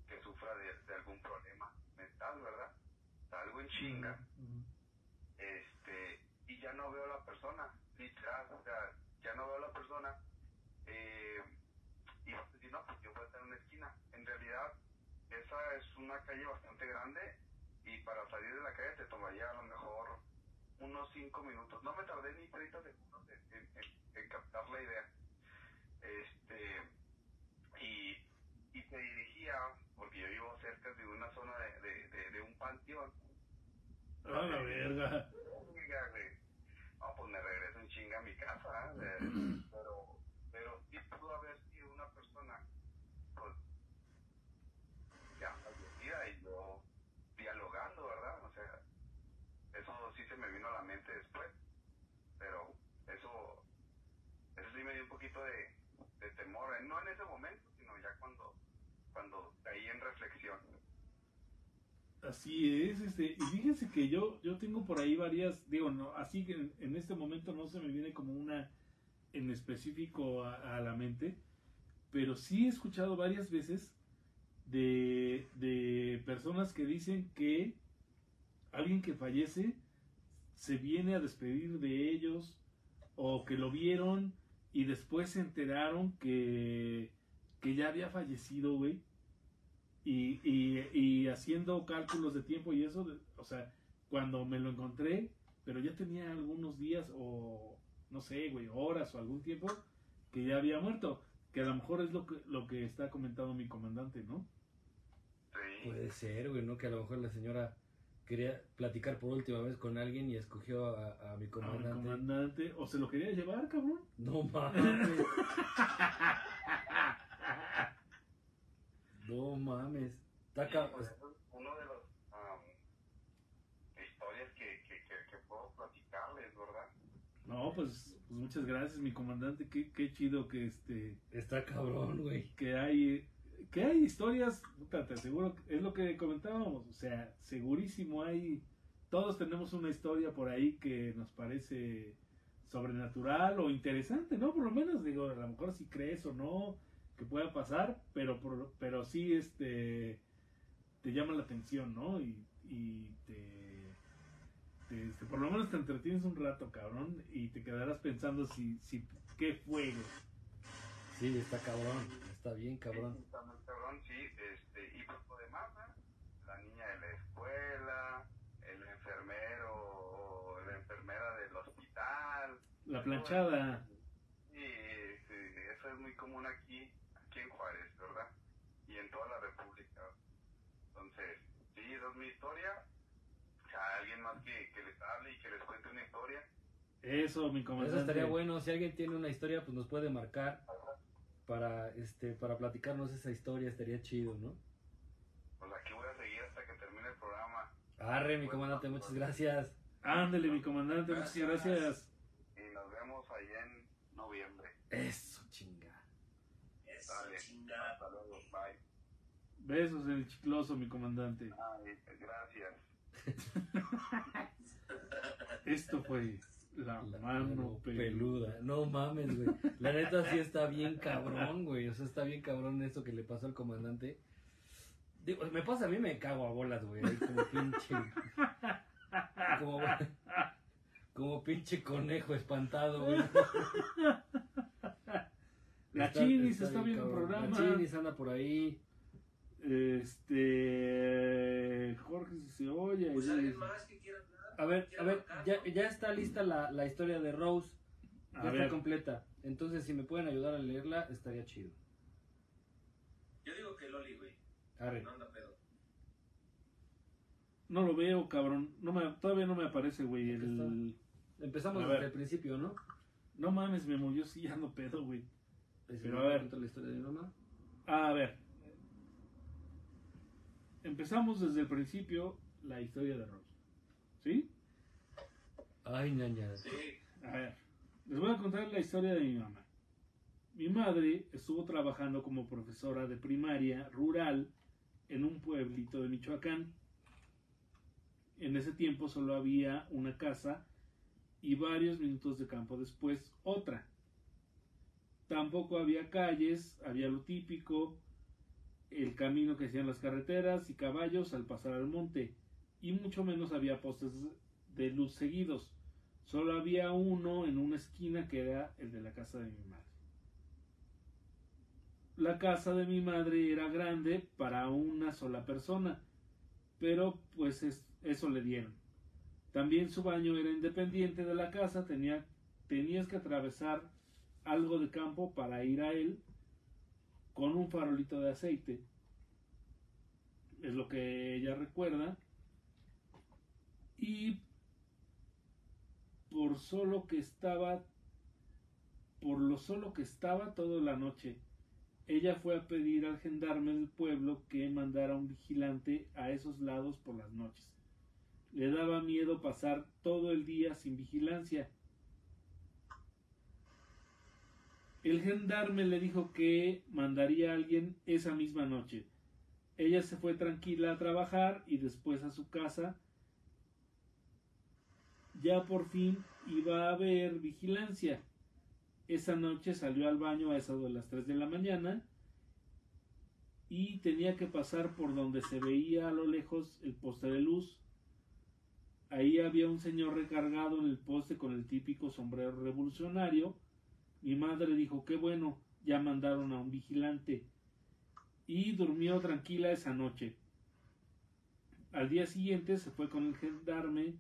que sufra de, algún problema mental, ¿verdad? Algo en chinga este y ya no veo a la persona literal o sea ya no veo a la persona eh, y decir no pues yo voy a estar en una esquina en realidad esa es una calle bastante grande y para salir de la calle te tomaría a lo mejor unos 5 minutos no me tardé ni 30 segundos en, en- en- en captar la idea este y, y se dirigía porque yo vivo cerca de una zona de, de, de- de un panteón A la verga. Oiga, güey. No, pues me regreso en chinga a mi casa, ¿eh? De- pero, pero sí pudo haber sido una persona, pues, ya fallecida y yo dialogando, ¿verdad? O sea, eso sí se me vino a la mente después, pero eso, eso sí me dio un poquito de, de temor, ¿eh? no en ese momento, sino ya cuando, cuando caí en reflexión. Así es, este, y fíjense que yo, yo tengo por ahí varias, digo, no, así que en, en este momento no se me viene como una en específico a, a la mente, pero sí he escuchado varias veces de, de personas que dicen que alguien que fallece se viene a despedir de ellos o que lo vieron y después se enteraron que, que ya había fallecido, güey. Y, y, y haciendo cálculos de tiempo y eso, o sea, cuando me lo encontré, pero ya tenía algunos días o no sé, güey, horas o algún tiempo que ya había muerto, que a lo mejor es lo que, lo que está comentando mi comandante, ¿no? Sí. Puede ser, güey, ¿no? Que a lo mejor la señora quería platicar por última vez con alguien y escogió a, a mi A mi comandante. comandante, o se lo quería llevar, cabrón. No mames. no mames. Está Sí, pues, uno de los am, historias que, que, que, que puedo platicarles, ¿verdad? No, pues, pues muchas gracias, mi comandante. Qué, qué chido que este Está cabrón, güey. que hay que hay historias, te aseguro, es lo que comentábamos, o sea, segurísimo hay todos tenemos una historia por ahí que nos parece sobrenatural o interesante, ¿no? Por lo menos digo, a lo mejor si crees o no que pueda pasar, pero por, pero sí este te llama la atención, ¿no? Y, y te, te- este, por lo menos te entretienes un rato, cabrón, y te quedarás pensando si si qué fue. Sí, está cabrón. Está bien cabrón. Sí, está muy cabrón, sí, este, y por lo demás, ¿eh? la niña de la escuela, el enfermero o la enfermera del hospital. La planchada. Sí, sí, eso es muy común aquí, aquí en Juárez, ¿verdad? Y en toda la República. Entonces, sí, esa es mi historia. O sea, alguien más que, que les hable y que les cuente una historia. Eso, mi comandante. Eso estaría bueno. Si alguien tiene una historia, pues nos puede marcar para este para platicarnos esa historia. Estaría chido, ¿no? Pues aquí voy a seguir hasta que termine el programa. Arre, mi comandante, muchas gracias. Ándale, mi comandante, muchas Gracias. Y nos vemos ahí en noviembre. Eso, chinga. Eso, Dale. chingada. Hasta luego. Bye. Besos en el chicloso, mi comandante. Ay, gracias. Esto fue la, La mano peluda. peluda. No mames, güey. La neta sí está bien cabrón, güey. O sea, está bien cabrón esto que le pasó al comandante. Digo, me pasa a mí, me cago a bolas, güey. Ahí como pinche. Como, como pinche conejo espantado, güey. La Chinis está viendo el programa. La Chinis anda por ahí. Este. Jorge, si se oye. Pues alguien más que quiera hablar. A ver, ¿Quiere a ver, ya, ya está lista la, la historia de Rose. Ya A está ver, completa. Entonces, si me pueden ayudar a leerla, estaría chido. Yo digo que Loli, güey. Arre. No anda pedo. no lo veo, cabrón. No me, todavía no me aparece, güey. El... Empezamos A desde ver. el principio, ¿no? No mames, me movió sí, ya no pedo, güey. Pues, Pero ¿me a ver. la historia de mi mamá? A ver. Empezamos desde el principio la historia de Rose. ¿Sí? Ay, ñaña. Sí. A ver. Les voy a contar la historia de mi mamá. Mi madre estuvo trabajando como profesora de primaria rural en un pueblito de Michoacán. En ese tiempo solo había una casa y varios minutos de campo después otra. Tampoco había calles, había lo típico, el camino que hacían las carreteras y caballos al pasar al monte, y mucho menos había postes de luz seguidos. Solo había uno en una esquina que era el de la casa de mi madre. La casa de mi madre era grande para una sola persona, pero pues eso le dieron. También su baño era independiente de la casa, tenía, tenías que atravesar algo de campo para ir a él con un farolito de aceite. Es lo que ella recuerda. Y por solo que estaba, por lo solo que estaba toda la noche, ella fue a pedir al gendarme del pueblo que mandara un vigilante a esos lados por las noches. Le daba miedo pasar todo el día sin vigilancia El gendarme le dijo que mandaría a alguien esa misma noche. Ella se fue tranquila a trabajar y después a su casa. Ya por fin iba a haber vigilancia. Esa noche salió al baño a eso de las 3 de la mañana y tenía que pasar por donde se veía a lo lejos el poste de luz. Ahí había un señor recargado en el poste con el típico sombrero revolucionario mi madre dijo, qué bueno, ya mandaron a un vigilante. Y durmió tranquila esa noche. Al día siguiente se fue con el gendarme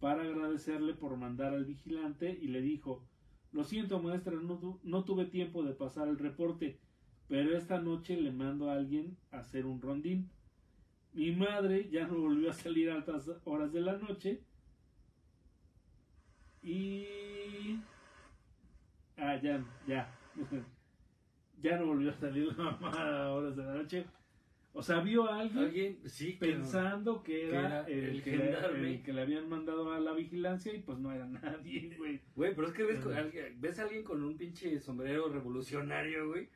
para agradecerle por mandar al vigilante y le dijo, lo siento maestra, no, no tuve tiempo de pasar el reporte, pero esta noche le mando a alguien a hacer un rondín. Mi madre ya no volvió a salir a altas horas de la noche y Ah, ya, ya. ya no volvió a salir la mamá a horas de la noche. O sea, vio a alguien, pensando que era, el, que le, que le, habían mandado a la vigilancia y pues no era nadie, güey. Güey, pero es que ves, ves a alguien con un pinche sombrero revolucionario, güey.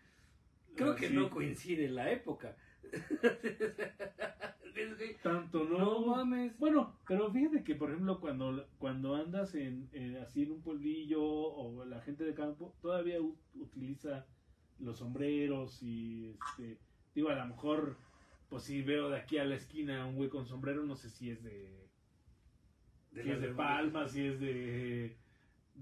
Creo ah, que no coincide la época. Tanto no. No mames. Bueno, pero fíjate que, por ejemplo, cuando, cuando andas en, así en un pueblillo o la gente de campo, todavía utiliza los sombreros y, este, digo, a lo mejor, pues si veo de aquí a la esquina un güey con sombrero, no sé si es de, si es de Palma, si es de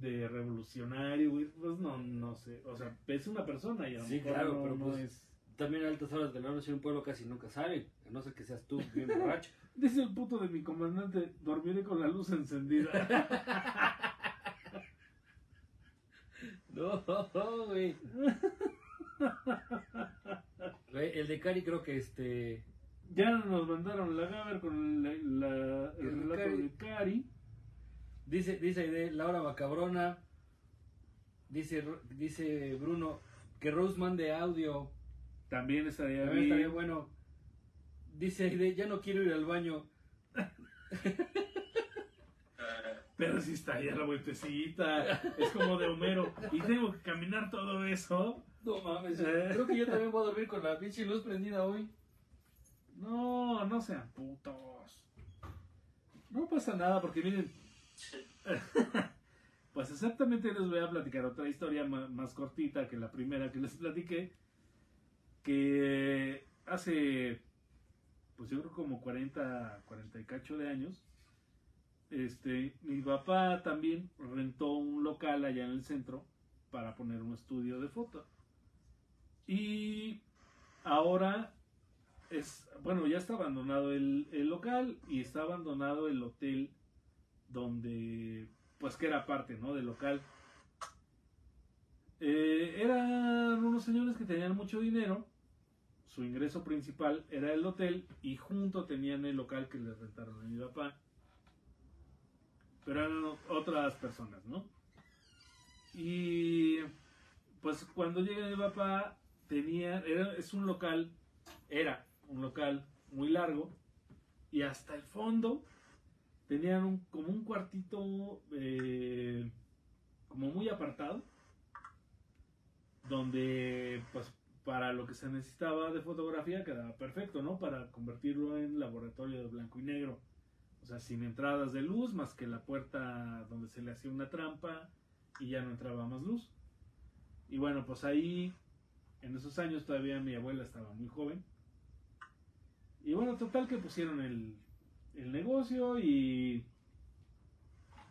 de revolucionario, güey, pues no, no sé, o sea, es una persona y a lo sí, claro, pero pues, es también a altas horas de la noche en un pueblo casi nunca sale, a no ser que seas tú bien borracho. Dice el puto de mi comandante, dormiré con la luz encendida. no, güey. El de Cari creo que este... Ya nos mandaron la Gaber con la, el, relato de Cari. Dice, dice Laura Bacabrona. Dice, dice Bruno que Rose mande audio también estaría También estaría bueno. Dice ya no quiero ir al baño. Pero si está ahí a la vueltecita. Es como de Homero. Y tengo que caminar todo eso. No mames. Eh. Creo que yo también voy a dormir con la pinche luz prendida hoy. No, no sean putos. No pasa nada porque miren. pues exactamente les voy a platicar otra historia más cortita que la primera que les platiqué que hace, pues yo creo como 40, 40 y cacho de años, este, mi papá también rentó un local allá en el centro para poner un estudio de foto. Y ahora es, bueno, ya está abandonado el, el, local y está abandonado el hotel donde, pues que era parte, ¿no? Del local. Eh, eran unos señores que tenían mucho dinero su ingreso principal era el hotel y junto tenían el local que les rentaron a mi papá. Pero eran otras personas, ¿no? Y pues cuando llega mi papá tenía, era, es un local, era un local muy largo y hasta el fondo tenían un, como un cuartito eh, como muy apartado donde pues para lo que se necesitaba de fotografía quedaba perfecto, ¿no? Para convertirlo en laboratorio de blanco y negro. O sea, sin entradas de luz, más que la puerta donde se le hacía una trampa y ya no entraba más luz. Y bueno, pues ahí, en esos años todavía mi abuela estaba muy joven. Y bueno, total que pusieron el, el negocio y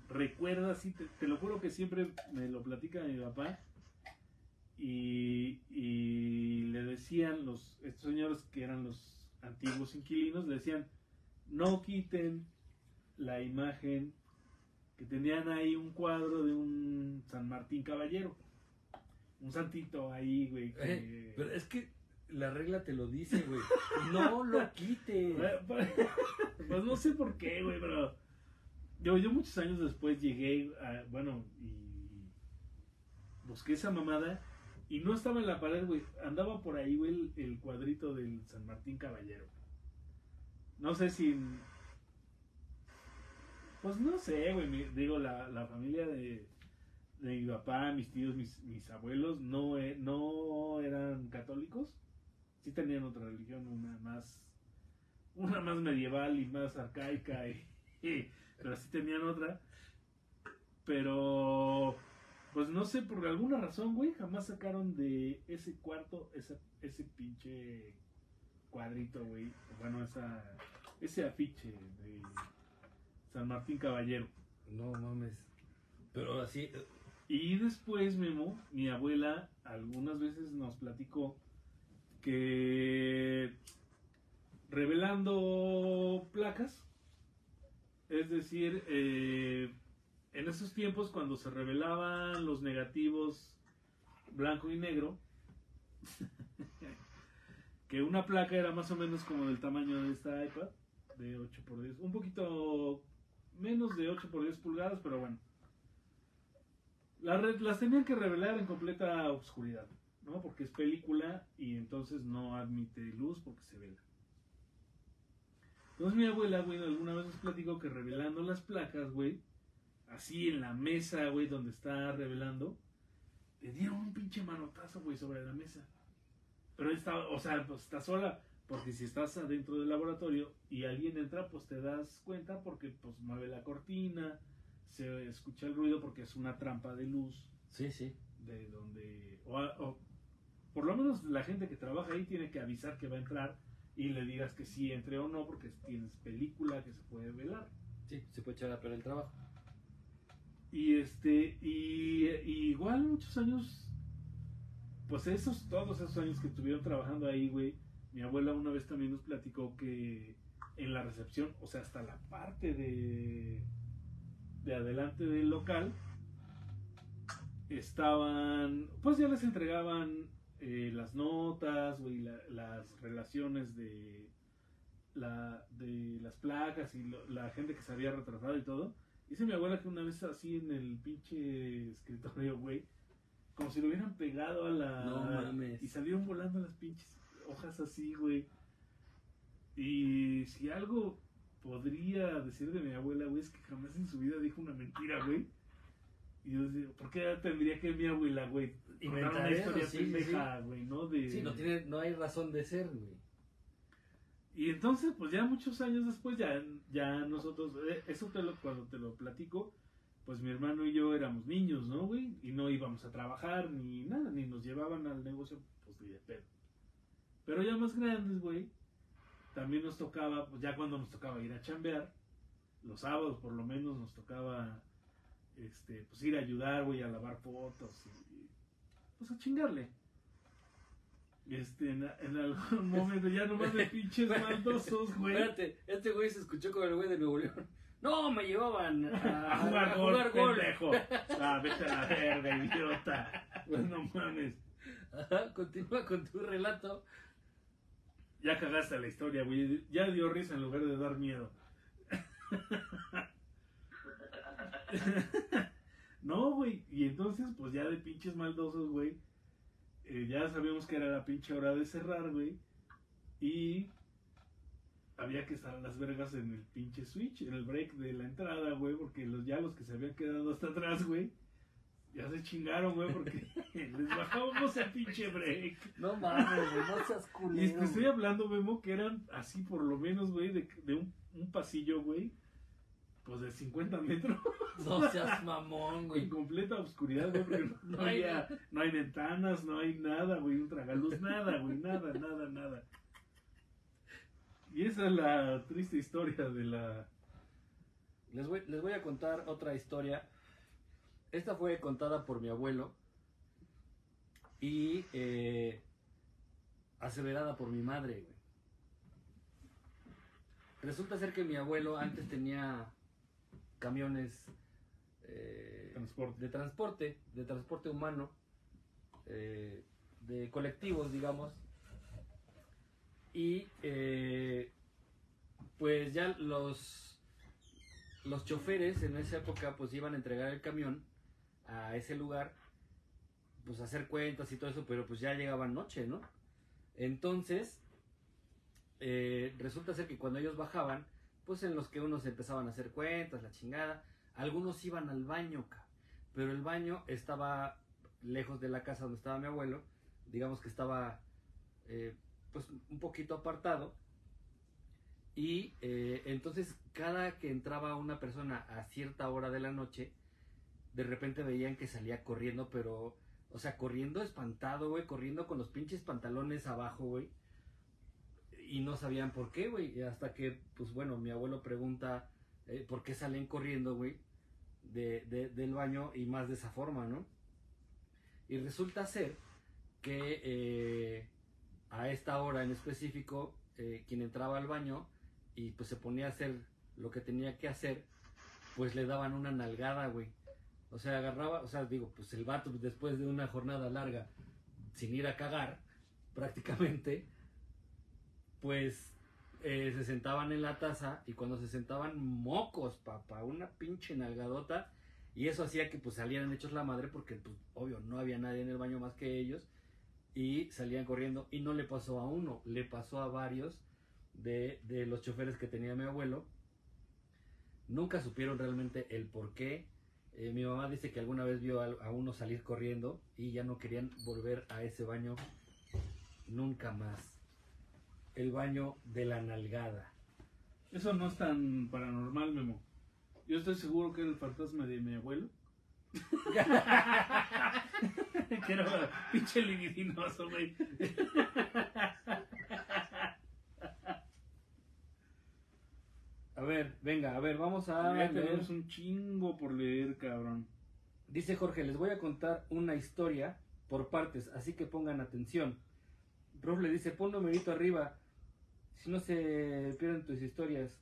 recuerda, te, te lo juro que siempre me lo platica mi papá. Y, y le decían los estos señores que eran los antiguos inquilinos, le decían, no quiten la imagen que tenían ahí un cuadro de un San Martín Caballero. Un santito ahí, güey. que- Eh, pero es que la regla te lo dice, güey. No lo quites. Pues no sé por qué, güey, pero yo, yo muchos años después llegué, a, bueno, y busqué esa mamada y no estaba en la pared, güey. Andaba por ahí, güey, el, el cuadrito del San Martín Caballero. No sé si... Pues no sé, güey, digo, la, la familia de, de mi papá, mis tíos, mis, mis abuelos, no, e- no eran católicos. Sí tenían otra religión, una más una más medieval y más arcaica, pero sí tenían otra. Pero, pues no sé, por alguna razón, güey, jamás sacaron de ese cuarto ese, ese pinche cuadrito, güey. Bueno, esa, ese afiche de San Martín Caballero. No mames. Pero así, eh, Y después, Memo, mi abuela algunas veces nos platicó que revelando placas, es decir, eh, en esos tiempos cuando se revelaban los negativos blanco y negro, que una placa era más o menos como del tamaño de esta iPad, de 8 por 10, un poquito menos de 8 por 10 pulgadas, pero bueno. Las tenían que revelar en completa oscuridad, ¿no? Porque es película y entonces no admite luz porque se vela. Entonces mi abuela, güey, alguna vez nos platicó que revelando las placas, güey, así en la mesa, güey, donde está revelando, le dieron un pinche manotazo, güey, sobre la mesa. Pero está, o sea, pues está sola, porque si estás adentro del laboratorio y alguien entra, pues te das cuenta porque pues mueve la cortina, se escucha el ruido porque es una trampa de luz sí, sí. de donde o, por lo menos la gente que trabaja ahí tiene que avisar que va a entrar y le digas que sí entre o no porque tienes película que se puede velar Sí, se puede echar a perder el trabajo. y este y, y igual muchos años pues esos todos esos años que estuvieron trabajando ahí güey mi abuela una vez también nos platicó que en la recepción o sea hasta la parte de de adelante del local estaban, pues ya les entregaban eh, las notas, güey, la- las relaciones de, la, de las placas y lo- la gente que se había retrasado y todo. Dice mi abuela que una vez así en el pinche escritorio, güey, como si lo hubieran pegado a la... No mames. Y salieron volando las pinches hojas así, güey. Y si algo podría decir de mi abuela, güey, es que jamás en su vida dijo una mentira, güey. Y yo decía, ¿por qué tendría que mi abuela, güey, Inventar una historia sí, pendeja, güey, no? De... Sí, no, tiene, no hay razón de ser, güey. Y entonces, pues ya muchos años después, ya, ya nosotros, eh, eso te lo, cuando te lo platico, pues mi hermano y yo éramos niños, ¿no, güey? Y no íbamos a trabajar ni nada, ni nos llevaban al negocio, pues ni de pedo. Pero ya más grandes, güey, también nos tocaba, pues ya cuando nos tocaba ir a chambear, los sábados por lo menos nos tocaba, este, pues ir a ayudar, güey, a lavar fotos y, y, pues a chingarle. Este, en, en algún momento ya nomás de pinches maldosos, güey. Espérate, este güey se escuchó con el güey de Nuevo León. No, me llevaban a, A jugar a gol, jugar gol. pendejo. Ah, vete a la verga, idiota. Pues no mames. Ajá, continúa con tu relato. Ya cagaste la historia, güey. Ya dio risa en lugar de dar miedo. no, güey. Y entonces, pues ya de pinches maldosos, güey. eh, ya sabíamos que era la pinche hora de cerrar, güey. Y había que estar las vergas en el pinche switch, en el break de la entrada, güey. Porque los, ya que se habían quedado hasta atrás, güey. Ya se chingaron, güey, porque les bajábamos el pinche break. No mames, güey, no seas culero. Y te estoy hablando, Memo, que eran así por lo menos, güey, de, de un, un pasillo, güey, pues de 50 metros, No seas mamón, en güey. completa oscuridad, güey, porque no, No hay había- no hay ventanas, no hay nada, güey, un tragaluz, nada, güey, nada, nada, nada. Y esa es la triste historia de la... Les voy, les voy a contar otra historia. Esta fue contada por mi abuelo y eh, aseverada por mi madre. güey. Resulta ser que mi abuelo antes tenía camiones eh, Transporte. de transporte, de transporte humano, eh, de colectivos, digamos. Y eh, pues ya los, los choferes en esa época pues iban a entregar el camión a ese lugar, pues hacer cuentas y todo eso, pero pues ya llegaba noche, ¿no? Entonces, eh, resulta ser que cuando ellos bajaban, pues en los que unos empezaban a hacer cuentas, la chingada, algunos iban al baño, pero el baño estaba lejos de la casa donde estaba mi abuelo, digamos que estaba eh, pues un poquito apartado, y eh, entonces cada que entraba una persona a cierta hora de la noche, de repente veían que salía corriendo, pero, o sea, corriendo espantado, güey, corriendo con los pinches pantalones abajo, güey. Y no sabían por qué, güey. Hasta que, pues bueno, mi abuelo pregunta eh, por qué salen corriendo, güey, de, de- del baño y más de esa forma, ¿no? Y resulta ser que eh, a esta hora en específico, eh, quien entraba al baño y pues se ponía a hacer lo que tenía que hacer, pues le daban una nalgada, güey. O sea, agarraba, o sea, digo, pues el vato después de una jornada larga, sin ir a cagar, prácticamente, pues eh, se sentaban en la taza y cuando se sentaban mocos, papá, una pinche nalgadota, y eso hacía que pues salieran hechos la madre porque, pues, obvio, no había nadie en el baño más que ellos, y salían corriendo, y no le pasó a uno, le pasó a varios de, de los choferes que tenía mi abuelo. Nunca supieron realmente el por qué. Eh, mi mamá dice que alguna vez vio a, a uno salir corriendo y ya no querían volver a ese baño nunca más. El baño de la nalgada. Eso no es tan paranormal, Memo. Yo estoy seguro que era el fantasma de mi abuelo. que era pinche libidinoso, güey. A ver, venga, a ver, vamos a ya leer. tenemos un chingo por leer, cabrón. Dice Jorge, les voy a contar una historia por partes, así que pongan atención. Prof le dice, pon numerito arriba, si no se pierden tus historias.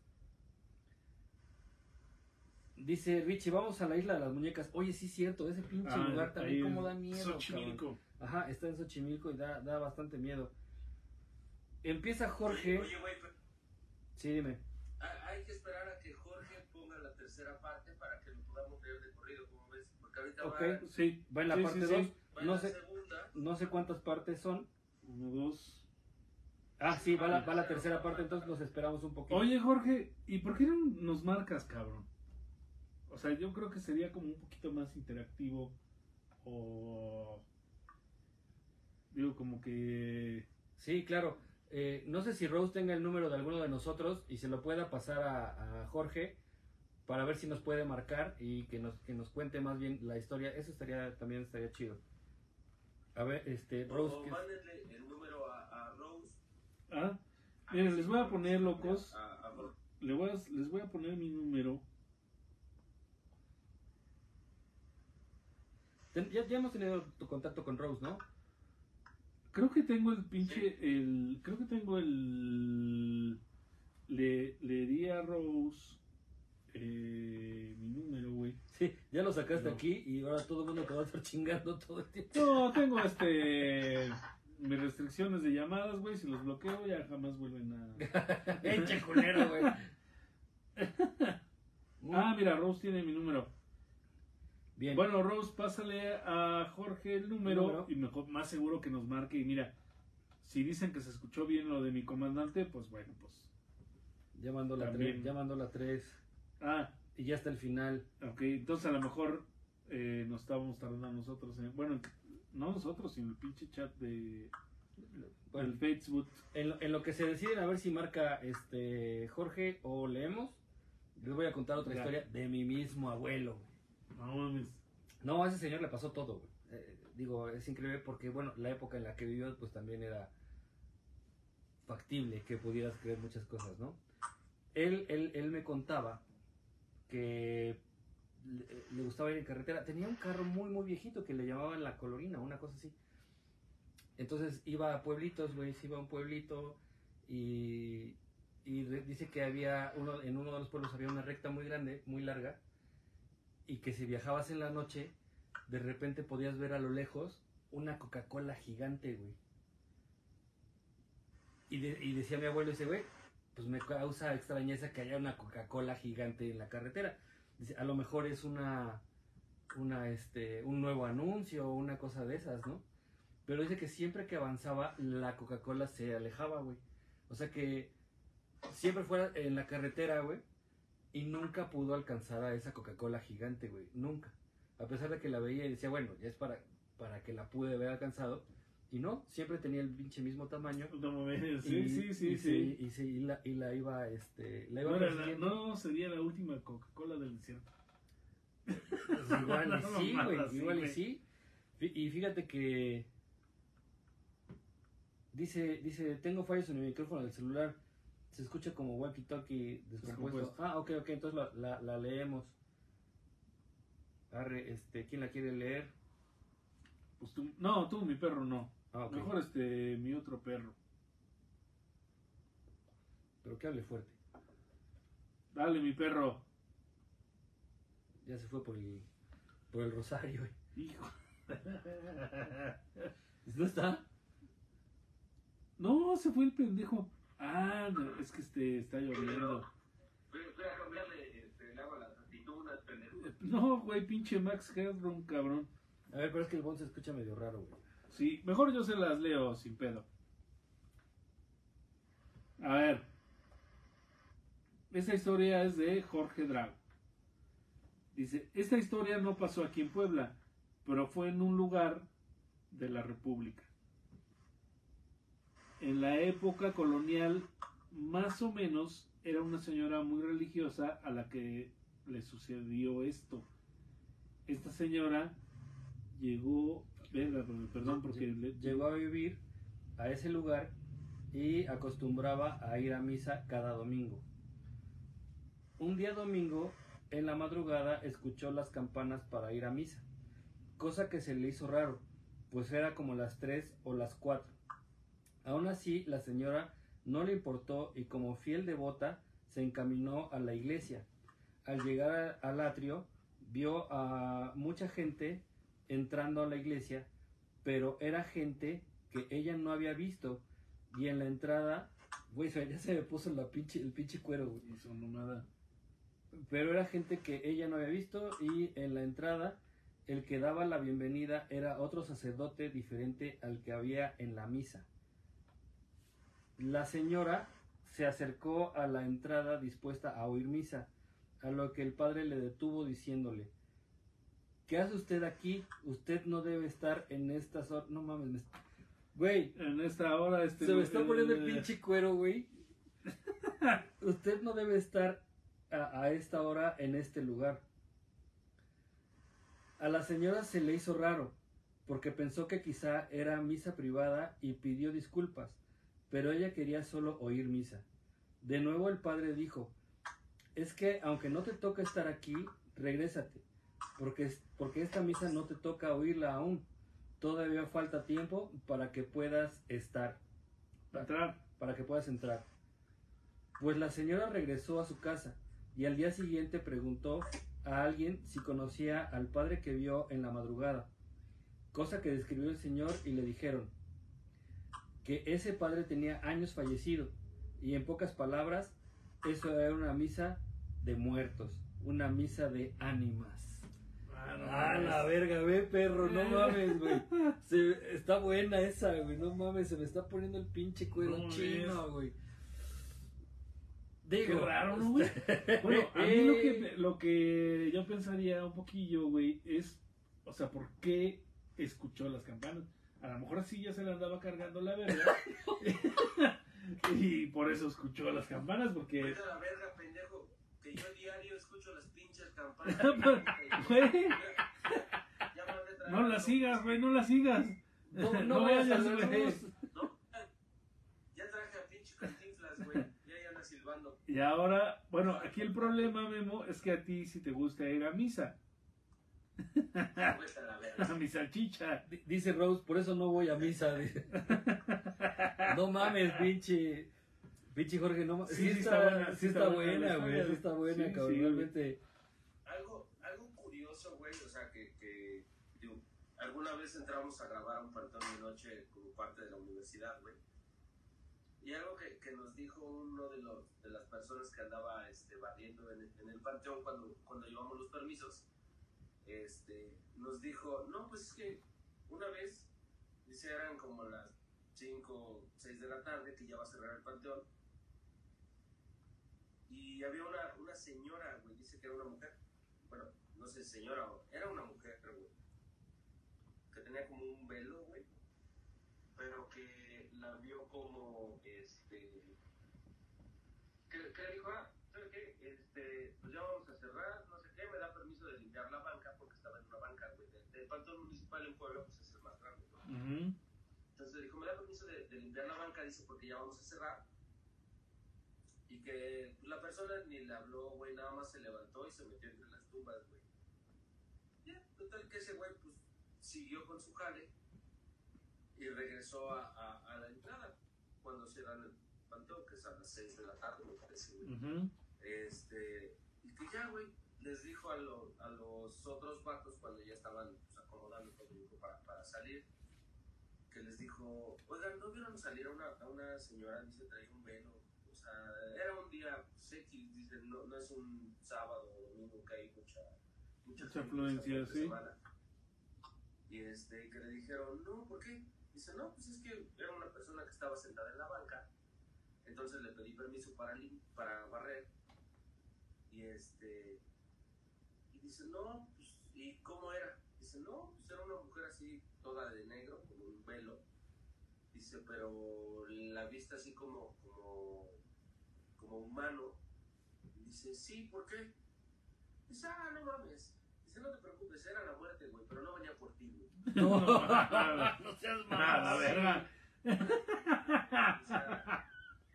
Dice Richie, vamos a la isla de las muñecas. Oye, sí es cierto, ese pinche Ah, lugar también como en da miedo. cabrón. Xochimilco. Ajá, está en Xochimilco y da, da bastante miedo. Empieza Jorge. Oye, güey, pero Sí, dime. Ha- hay que esperar a que Jorge ponga la tercera parte para que lo podamos leer de corrido, como ves. Porque ahorita Ok. va, Sí, Va en la Sí, parte sí, 2. sí. en No sé, segunda. no sé cuántas partes son. Uno, dos. Ah, sí, va la, va la tercera parte, entonces nos esperamos un poquito. Oye, Jorge, ¿y por qué no nos marcas, cabrón? O sea, yo creo que sería como un poquito más interactivo. O. Digo, como que. Sí, claro. Eh, no sé si Rose tenga el número de alguno de nosotros y se lo pueda pasar a, a Jorge para ver si nos puede marcar y que nos, que nos cuente más bien la historia. Eso estaría también estaría chido. A ver, este, Rose. o ¿qué- mándenle el número a, a Rose. Ah, miren, les voy a poner, locos. A, a Jorge. Le voy a- les voy a poner mi número. Ya, ya hemos tenido tu contacto con Rose, ¿no? Creo que tengo el pinche. el Creo que tengo el. Le, le di a Rose. eh, mi número, güey. Sí, ya lo sacaste No. aquí y ahora todo el mundo te va a estar chingando todo el tiempo. No, tengo este. Mis restricciones de llamadas, güey. Si los bloqueo, ya jamás vuelven a. Eche culero, güey. Ah, mira, Rose tiene mi número. Bien. Bueno, Rose, pásale a Jorge el número, Número. y mejor, más seguro que nos marque. Y mira, si dicen que se escuchó bien lo de mi comandante, pues bueno, pues. ya mandó la También. 3, ya mandó la 3 Ah, y ya está el final. ok, entonces a lo mejor eh, nos estábamos tardando nosotros. en- bueno, no nosotros, sino el pinche chat de Bueno, el Facebook. en, lo, en lo que se deciden a ver si marca este Jorge o leemos, les voy a contar otra Ya. historia de mi mismo abuelo. No a ese señor le pasó todo. Eh, digo, es increíble porque, bueno, la época en la que vivió, pues también era factible que pudieras creer muchas cosas, ¿no? Él, él, él me contaba que le, le gustaba ir en carretera. Tenía un carro muy, muy viejito que le llamaban la colorina, una cosa así. Entonces iba a pueblitos, güey, iba a un pueblito y, y dice que había, uno, en uno de los pueblos había una recta muy grande, muy larga, y que si viajabas en la noche, de repente podías ver a lo lejos una Coca-Cola gigante, güey. Y, y decía mi abuelo ese, güey, pues me causa extrañeza que haya una Coca-Cola gigante en la carretera. Dice, a lo mejor es una, una, este, un nuevo anuncio o una cosa de esas, ¿no? Pero dice que siempre que avanzaba, la Coca-Cola se alejaba, güey. O sea que siempre fuera en la carretera, güey, y nunca pudo alcanzar a esa Coca-Cola gigante, güey. Nunca. A pesar de que la veía y decía, bueno, ya es para, para que la pude haber alcanzado. Y no, siempre tenía el pinche mismo tamaño. No mames. Sí, sí, sí, y sí. Y, sí, y la, y la iba, este, la iba No, la- no sería la última Coca-Cola del desierto. Pues igual y No, sí, güey, sí, igual y sí. Y fíjate que dice, dice, tengo fallos en el micrófono del celular. Se escucha como walkie-talkie descompuesto. Ah, ok, ok, entonces la, la, la leemos. Arre, este, ¿quién la quiere leer? Pues tú, no, tú, mi perro, no. Ah. Mejor este, mi otro perro. Pero que hable fuerte. Dale, mi perro. Ya se fue por el, por el rosario. Hijo. ¿No está? No, se fue el pendejo. Ah, no, es que este está lloviendo. Voy a cambiarle este, el agua a las aceitunas, pendejo. No, güey, pinche Max Headroom, cabrón. A ver, pero es que el bon se escucha medio raro, güey. Sí, mejor yo se las leo sin pedo. A ver. Esta historia es de Jorge Drago. Dice, esta historia no pasó aquí en Puebla, pero fue en un lugar de la República. En la época colonial, más o menos, era una señora muy religiosa a la que le sucedió esto. Esta señora llegó, verga, perdón, porque le- Llegó a vivir a ese lugar y acostumbraba a ir a misa cada domingo. Un día domingo, en la madrugada, escuchó las campanas para ir a misa, cosa que se le hizo raro, pues era como las 3 o las 4. Aún así, la señora no le importó y como fiel devota se encaminó a la iglesia. Al llegar al atrio, vio a mucha gente entrando a la iglesia, pero era gente que ella no había visto. Y en la entrada, güey, ya se me puso la pinche, el pinche cuero, güey. Pero era gente que ella no había visto y en la entrada el que daba la bienvenida era otro sacerdote diferente al que había en la misa. La señora se acercó a la entrada dispuesta a oír misa, a lo que el padre le detuvo diciéndole, ¿qué hace usted aquí? Usted no debe estar en estas horas. No mames, me... güey, En esta hora este se me está poniendo el pinche cuero, güey. Usted no debe estar a, a esta hora en este lugar. A la señora se le hizo raro, porque pensó que quizá era misa privada y pidió disculpas, pero ella quería solo oír misa. De nuevo el padre dijo, es que aunque no te toca estar aquí, regrésate, porque, porque esta misa no te toca oírla aún. Todavía falta tiempo para que puedas estar entrar. para que puedas entrar. Pues la señora regresó a su casa y al día siguiente preguntó a alguien si conocía al padre que vio en la madrugada, cosa que describió el señor y le dijeron que ese padre tenía años fallecido y en pocas palabras eso era una misa de muertos, una misa de ánimas. Ah, la verga, ve, perro, no mames, güey. Está buena esa, güey, no mames, se me está poniendo el pinche cuero No chino, güey. Qué Digo, raro, ¿no, güey? Bueno, a mí lo que, lo que yo pensaría un poquillo, güey, es o sea, ¿por qué escuchó las campanas? A lo mejor así ya se le andaba cargando la verga. y por eso escuchó las campanas, porque... Vete a la verga, pendejo. Que yo diario escucho las pinches campanas. Güey, no la algo. sigas, güey, no la sigas. No, no vayas a hacer güey. No, ya traje a pinche cantinflas, güey. Ya ya anda silbando. Y ahora, bueno, aquí el problema, Memo, es que a ti sí te gusta ir a misa. A mi salchicha. Di- Dice Rose, por eso no voy a misa. dice. No mames, pinche. Pinche Jorge, no mames. Sí, Sí, sí está, buena, sí está buena, güey. Sí está buena, Sí, cabrón. sí, Realmente. Algo, algo curioso, güey, o sea, que, que digo, alguna vez entramos a grabar un pantón de noche como parte de la universidad, güey. Y algo que, que nos dijo uno de, los, de las personas que andaba este, barriendo en el, en el panteón cuando, cuando llevamos los permisos, este, nos dijo, no, pues es que una vez, dice, eran como las 5, 6 de la tarde, que ya va a cerrar el panteón, y había una, una señora, güey, dice que era una mujer. Bueno, no sé, señora, era una mujer, güey. Que tenía como un velo, güey. Pero que la vio como, este... Que, dijo, ah, ¿sabes qué? Este, pues ya vamos a cerrar, no sé qué, me da permiso de limpiar la banca, porque estaba en una banca, pantón municipal en Puebla, pues es el más grande. Entonces le dijo, me da permiso de, de limpiar la banca, dice, porque ya vamos a cerrar. Y que pues, la persona ni le habló, güey, nada más se levantó y se metió entre las tumbas, güey. Ya, total que ese güey, pues, siguió con su jale y regresó a, a, a la entrada cuando cierran el pantón, que es a las 6 de la tarde, me parece, güey. Este, y que ya, güey, les dijo a, lo- a los otros vatos cuando ya estaban acomodando todo el grupo para, para salir, que les dijo, oigan, ¿no vieron salir a una, a una señora? Dice, traía un velo. O sea, era un día X, dice, no, no es un sábado o domingo que hay mucha, mucha, Mucha sí. semana. Y este, que le dijeron, no, ¿por qué? Dice, no, pues es que era una persona que estaba sentada en la banca entonces le pedí permiso para, para barrer. Y este. Y dice, no, pues, ¿y cómo era? Dice, no, pues era una mujer así, toda de negro, con un velo. Dice, pero la vista así como, como, como humano. Dice, sí, ¿por qué? Dice, ah, no mames. Dice, no te preocupes, era la muerte, güey, pero no venía por ti, güey. No, no seas Ah, la verga. O sea,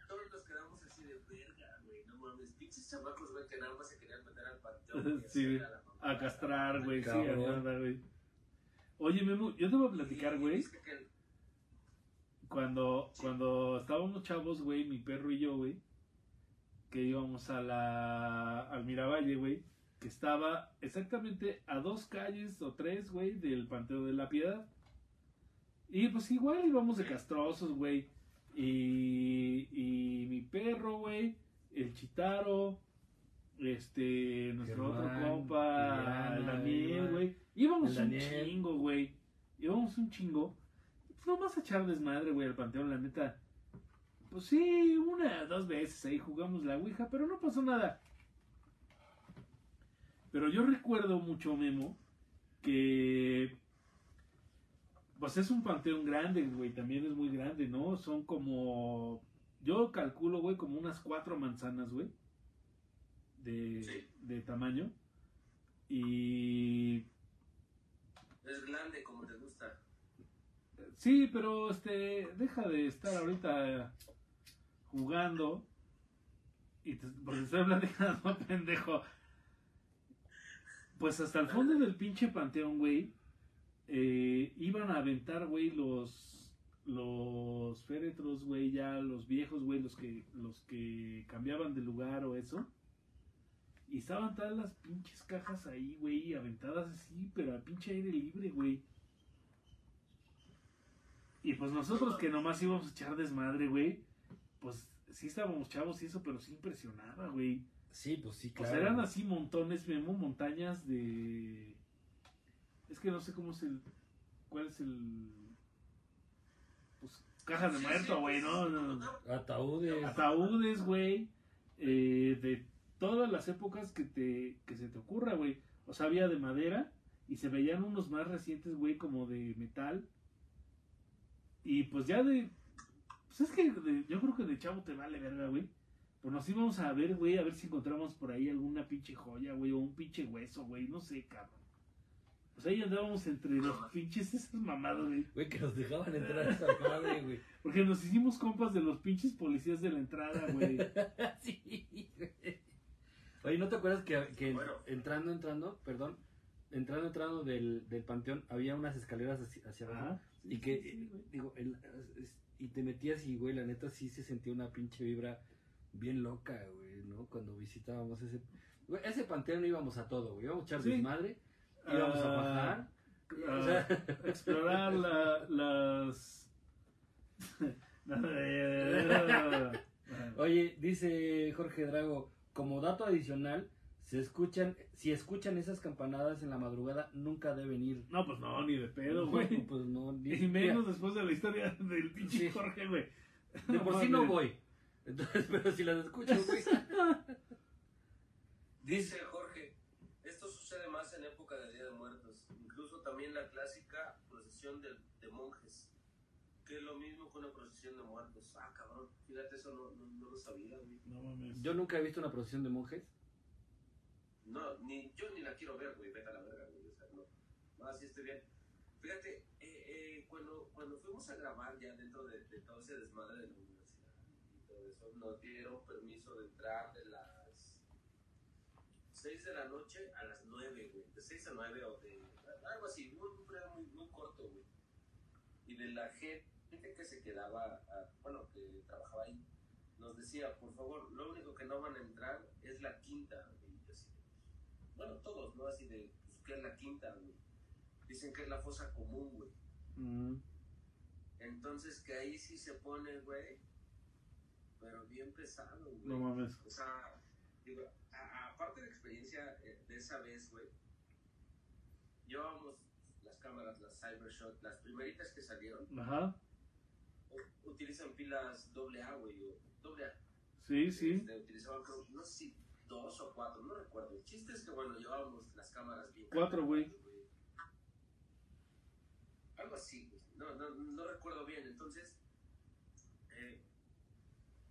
todos nos quedamos así de verga, güey, no mames. Pinches chamacos, güey, que nada más se querían meter al panteón. Sí, a la. A castrar, güey, sí, a nada, güey. Oye, Memo, yo te voy a platicar, güey. Cuando, cuando estábamos chavos, güey, mi perro y yo, güey, que íbamos a la, al Miravalle, güey, que estaba exactamente a dos calles o tres, güey, del Panteón de la Piedad. Y pues igual íbamos de castrosos, güey. Y, y mi perro, güey, el Chitaro, este, nuestro otro compa, el Daniel, güey. Íbamos el un Daniel. chingo, güey. Íbamos un chingo. Pues nomás a echar desmadre, güey, al panteón, la neta. Pues sí, una, dos veces ahí jugamos la Ouija, pero no pasó nada. Pero yo recuerdo mucho, Memo, que. Pues es un panteón grande, güey, también es muy grande, ¿no? Son como. Yo calculo, güey, como unas cuatro manzanas, güey. De, Sí. de tamaño. Y. Es grande como te gusta. Sí, pero este, deja de estar ahorita jugando. Y te, porque estoy platicando, pendejo. Pues hasta el fondo del pinche panteón, güey. eh, iban a aventar, güey, los los féretros, güey, ya los viejos, güey, los que los que cambiaban de lugar o eso. Y estaban todas las pinches cajas ahí, güey, aventadas así, pero a pinche aire libre, güey. Y pues nosotros que nomás íbamos a echar desmadre, güey, pues sí estábamos chavos y eso, pero sí impresionaba, güey. Sí, pues sí, O claro. sea, eran así montones, Memo, montañas de... Es que no sé cómo es el... ¿Cuál es el...? Pues cajas de Sí, muerto, sí, güey, pues, ¿no? no. Ataúdes. Ataúdes, güey. eh, de todas las épocas que te que se te ocurra, güey. O sea, había de madera Y se veían unos más recientes, güey, como de metal. Y pues ya de. Pues es que de- yo creo que de chavo te vale verga, güey. Pues nos íbamos a ver, güey, a ver si encontramos por ahí alguna pinche joya, güey, o un pinche hueso, güey, no sé, cabrón. Pues ahí andábamos entre los pinches esas mamadas, güey. Güey, que nos dejaban entrar a esa madre, güey. Porque nos hicimos compas de los pinches policías de la entrada, güey. sí, güey. Oye, ¿no te acuerdas que, que Bueno. entrando, entrando, perdón, entrando, entrando del, del panteón, había unas escaleras hacia, hacia abajo? Sí, y que, sí, sí, güey. digo, el- es- y te metías y, güey, la neta sí se sentía una pinche vibra bien loca, güey, ¿no? Cuando visitábamos ese... Güey, ese panteón íbamos a todo, güey, íbamos a echar Sí. desmadre, íbamos a Ah, bajar. ah, o sea, explorar la- las. Oye, dice Jorge Drago, como dato adicional, se escuchan, si escuchan esas campanadas en la madrugada, nunca deben ir. no, pues no, ni de pedo, No, güey. Pues no, ni- Y menos después de la historia del pinche Sí. Jorge, güey. De por sí no voy. Entonces, pero si las escucho, güey. Dice Jorge, esto sucede más en época de Día de Muertos, incluso también la clásica procesión de, de monjes, que es lo mismo que una procesión de muertos. Ah, cabrón, fíjate, eso no, no, no lo sabía, güey. No mames. Yo nunca he visto una procesión de monjes. No, ni, yo ni la quiero ver, güey, vete a la verga, güey, o sea, no. No, así estoy bien. Fíjate, eh, eh, cuando, cuando fuimos a grabar ya dentro de, de todo ese desmadre de la universidad y todo eso, nos dieron permiso de entrar de las 6 de la noche a las 9, güey, de 6 a 9 o de algo así, un muy, muy corto, güey. Y de la gente que se quedaba, bueno, que trabajaba ahí, nos decía, por favor, lo único que no van a entrar es la quinta. Y yo así, bueno, todos, ¿no? Así de, pues, ¿qué es la quinta, güey? Dicen que es la fosa común, güey. Mm. Entonces que ahí sí se pone, güey, pero bien pesado, güey. No mames. O sea, digo, a- aparte de la experiencia eh, de esa vez, güey, llevábamos las cámaras, las Cybershot, las primeritas que salieron, Ajá. Utilizan pilas AA, güey, o doble A. Sí, sí. Este, utilizaban, creo, no sé si dos o cuatro, no recuerdo. El chiste es que, bueno, llevábamos las cámaras bien. Cuatro, güey. Algo así, güey. No, no, no recuerdo bien. Entonces, eh,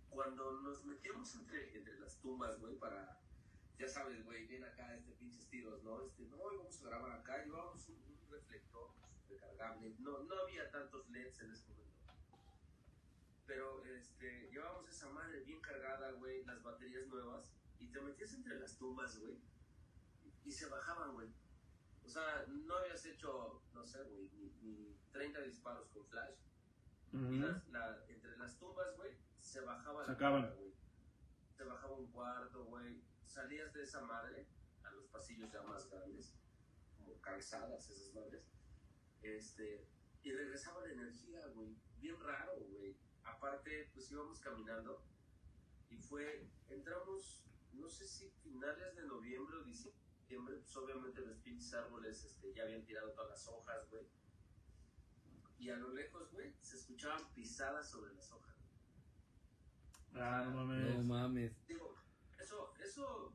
cuando nos metíamos entre, entre las tumbas, güey, para, ya sabes, güey, bien acá, este pinches tiros, ¿no? Este, no, vamos a grabar acá, llevábamos un, un reflector recargable. No, no había tantos LEDs en ese momento. Pero este, llevábamos esa madre bien cargada, güey, las baterías nuevas, y te metías entre las tumbas, güey, y se bajaban, güey. O sea, no habías hecho, no sé, güey, ni, ni 30 disparos con flash. Y Ujú. las, la, entre las tumbas, güey, se bajaba Se la acaban. güey. Se bajaba un cuarto, güey. Salías de esa madre a los pasillos ya más grandes, como calzadas esas madres. Este, y regresaba la energía, güey. Bien raro, güey. Aparte, pues íbamos caminando y fue, entramos, no sé si finales de noviembre o diciembre, pues obviamente los pinches árboles este, ya habían tirado todas las hojas, güey. Y a lo lejos, güey, se escuchaban pisadas sobre las hojas. Ah, no No mames. mames. Digo, eso, eso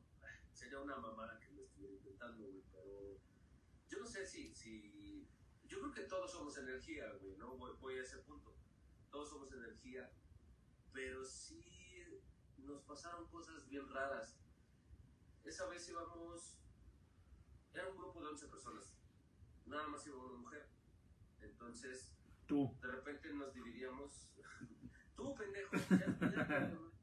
sería una mamada que lo estuviera intentando, güey, pero yo no sé si, si, yo creo que todos somos energía, güey, ¿no? Voy, voy a ese punto. Todos somos energía, pero sí nos pasaron cosas bien raras. Esa vez íbamos, era un grupo de 11 personas, nada más iba una mujer. Entonces, Tú. de repente nos dividíamos. Tú, pendejo, ya,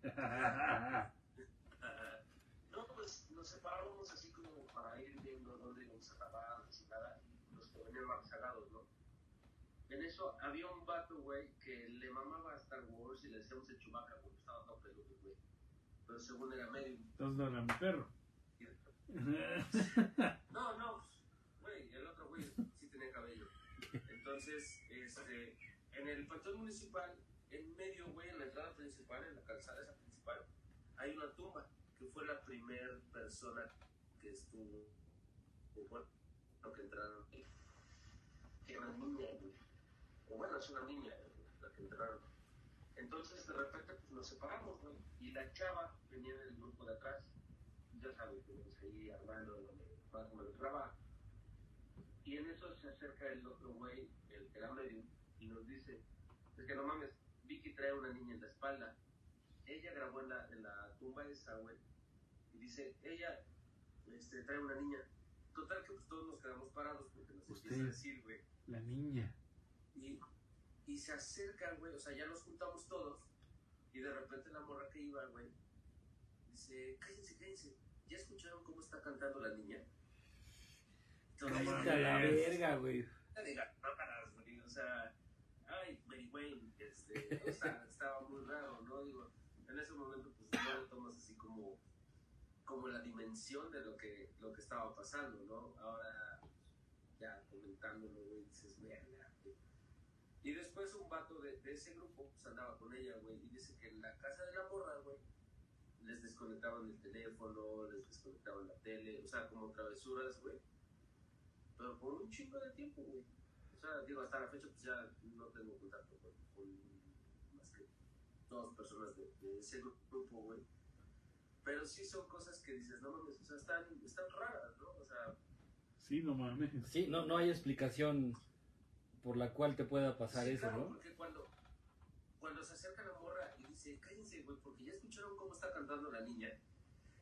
ya, no, pues nos separábamos así como para ir viendo dónde íbamos a chingada, y los que venían más ¿no? En eso había un vato, güey, que le mamaba a Star Wars y le decíamos el Chewbacca porque estaba todo peludo, güey. Pero según era medio. Entonces no era mi perro. No, no, güey, el otro güey sí tenía cabello. Entonces, este, en el panteón municipal, en medio, güey, en la entrada principal, en la calzada esa principal, hay una tumba, que fue la primera persona que estuvo, o bueno, que entraron, era una niña, güey. O bueno, es una niña la que entraron. Entonces, de repente, pues nos separamos, güey, y la chava venía del grupo de atrás ya sabes, que nos ahí armando donde más o menos graba. y en eso se acerca el otro güey, el que era medio, y nos dice, es que no mames, Vicky trae una niña en la espalda. Ella grabó en la, en la tumba esa, güey. Y dice, ella este, trae una niña. Total que pues todos nos quedamos parados porque nos empieza a Usted. decir, güey. La niña. Y, y se acercan, güey, o sea, ya nos juntamos todos. Y de repente la morra que iba, güey, dice, cállense, cállense. ¿Ya escucharon cómo está cantando la niña? Vete a la verga, güey. o sea, ay, Mary Wayne, este, o sea, estaba muy raro, ¿no? Digo, en ese momento, pues no tomas así como, como la dimensión de lo que, lo que estaba pasando, ¿no? Ahora, ya comentándolo, güey, dices, güey. Y después un vato de, de ese grupo, pues andaba con ella, güey, y dice que en la casa de la morra, güey, les desconectaban el teléfono, les desconectaban la tele, o sea, como travesuras, güey. Pero por un chingo de tiempo, güey. O sea, digo, hasta la fecha, pues ya no tengo contacto con, con más que dos personas de, de ese grupo, güey. Pero sí son cosas que dices, no mames, o sea, están, están raras, ¿no? O sea, Sí, no mames. Sí, no, no hay explicación por la cual te pueda pasar sí, eso, claro, ¿no? porque cuando, cuando se acerca la morra y dice, cállense, güey, porque ya escucharon cómo está cantando la niña.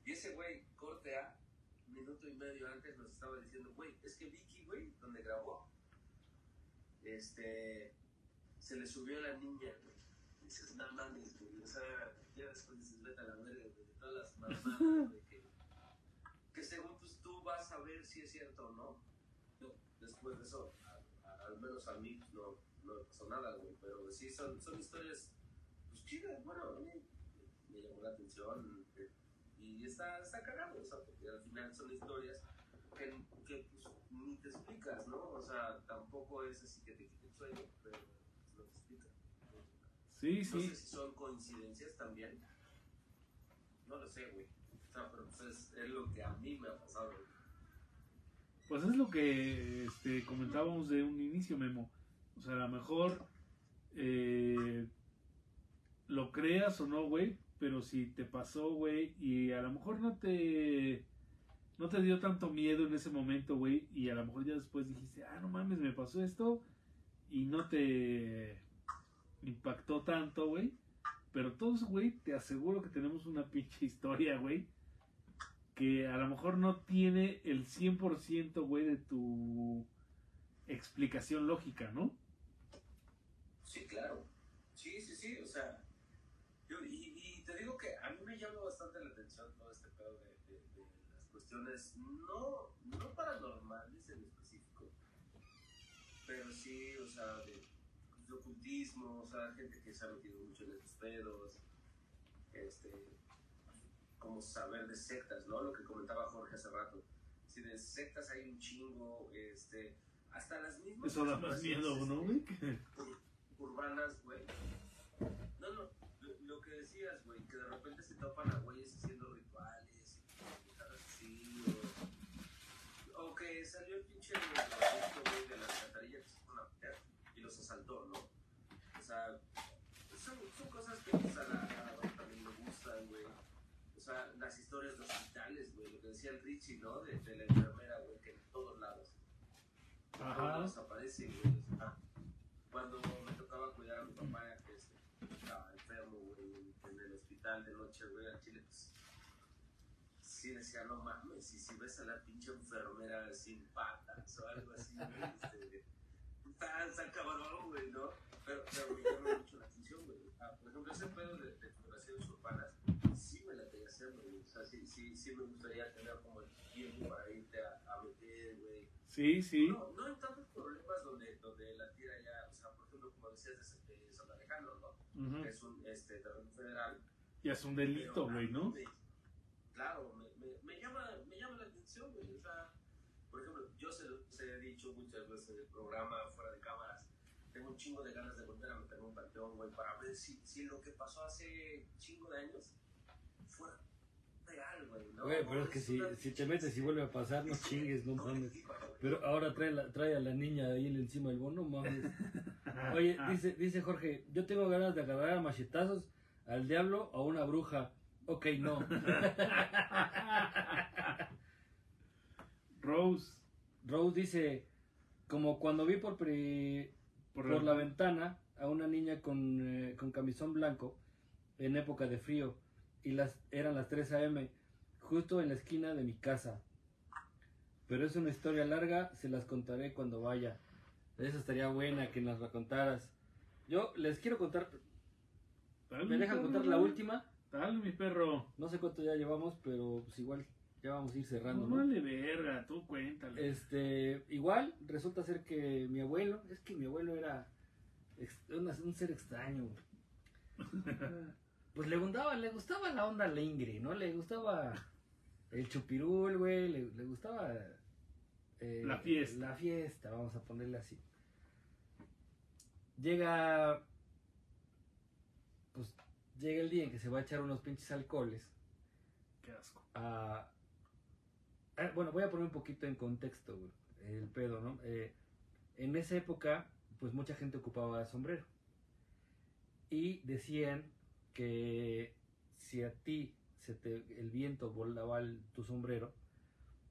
Y ese güey, corte a minuto y medio antes, nos estaba diciendo, güey, es que Vicky, güey, donde grabó, este, se le subió a la niña, güey. Dices, no mames, güey, o sea, ya después dices, vete a la verga, güey, de todas las mamadas, güey, que, que según pues tú vas a ver si es cierto o no. Después de eso, al menos a mí no, no me pasó nada, güey, pero sí son, son historias, pues chidas, bueno, a mí me llamó la atención eh, y está, está cagado, o sea, porque al final son historias que, que pues, ni te explicas, ¿no? O sea, tampoco es así que te quite el sueño, pero pues, no te explica. Sí, No sé si son coincidencias también. No lo sé, güey. O sea, pero pues es, es lo que a mí me ha pasado. güey. Pues es lo que este, comentábamos de un inicio, Memo. O sea, a lo mejor eh, lo creas o no, güey, pero si te pasó, güey, y a lo mejor no te no te dio tanto miedo en ese momento, güey, y a lo mejor ya después dijiste, ah, no mames, me pasó esto, y no te impactó tanto, güey. Pero todos, güey, te aseguro que tenemos una pinche historia, güey, que a lo mejor no tiene el 100%, güey, de tu explicación lógica, ¿no? Sí, claro. Sí, sí, sí. O sea, yo, y, y te digo que a mí me llama bastante la atención todo este pedo de, las cuestiones, no, no paranormales en específico, pero sí, o sea, de, de ocultismo, o sea, gente que se ha metido mucho en estos pedos, este, como saber de sectas, ¿no? Lo que comentaba Jorge hace rato. Si de sectas hay un chingo, este, hasta las mismas. Eso da más miedo, ¿no, este, güey? urbanas, güey. No, no, lo, lo que decías, güey, que de repente se topan a güeyes haciendo rituales así, o, o que salió el pinche güey, de la alcantarilla que se fue a y los asaltó, ¿no? O sea, son, son cosas que pues, a la, a la banda también le gustan, güey. O sea, las historias de hospitales, güey, lo que decía el Richie, ¿no? De, de la enfermera, güey, que en todos lados. Todos Ajá. lados aparece, güey. cuando me tocaba cuidar a mi papá, que este, estaba enfermo, güey, en el hospital de noche, güey, al Chile, pues, sí decía, no mames, y si ves a la pinche enfermera sin patas o algo así, güey, este, está cabrón, güey, ¿no? Pero, pero me llama mucho la atención, güey. Ah, por ejemplo, ese pedo de, de urbanas, haciendo, güey. O sea, sí, sí, sí me gustaría tener como el tiempo para irte a, a meter, güey. Sí, sí. No, no en tantos problemas donde, donde la tira ya, o sea, por ejemplo, como decías de, de San Alejandro, ¿no? Ujú. Que es un este, terreno federal. Ya es un delito, güey, ¿no? me- claro, me, me, me llama, me llama la atención, güey. O sea, por ejemplo, yo se los he dicho muchas veces en el programa, fuera de cámaras, tengo un chingo de ganas de volver a meterme un panteón, güey, para ver si, si lo que pasó hace chingo de años fue real, güey, ¿no? Güey, pero es que si, si te metes y vuelve a pasar, no chingues, no mames. Pero ahora trae, la, trae a la niña ahí encima del bono, mames. Oye, dice, dice Jorge, yo tengo ganas de agarrar a machetazos al diablo o a una bruja. Ok, no. Rose. Rose dice, como cuando vi por, pri- por, la ventana a una niña con, eh, con camisón blanco en época de frío y las eran las 3 a.m. justo en la esquina de mi casa. Pero es una historia larga, se las contaré cuando vaya. Esa estaría buena que nos la contaras. Yo les quiero contar, Dale, ¿me dejan contar la última? Dale, mi perro. No sé cuánto ya llevamos, pero pues igual ya vamos a ir cerrando. No ¿no? vale verga, tú cuéntale. Este, igual resulta ser que mi abuelo, es que mi abuelo era ex- una- un ser extraño. Pues le gustaba, le gustaba la onda lingre, ¿no? Le gustaba el chupirul, güey, le, le gustaba eh, La fiesta. La fiesta, vamos a ponerle así. Llega, pues llega el día en que se va a echar unos pinches alcoholes Qué asco. ah, bueno, voy a poner un poquito en contexto, güey, el pedo, ¿no? Eh, en esa época, pues mucha gente ocupaba sombrero. Y decían que si a ti se te, el viento volaba el- tu sombrero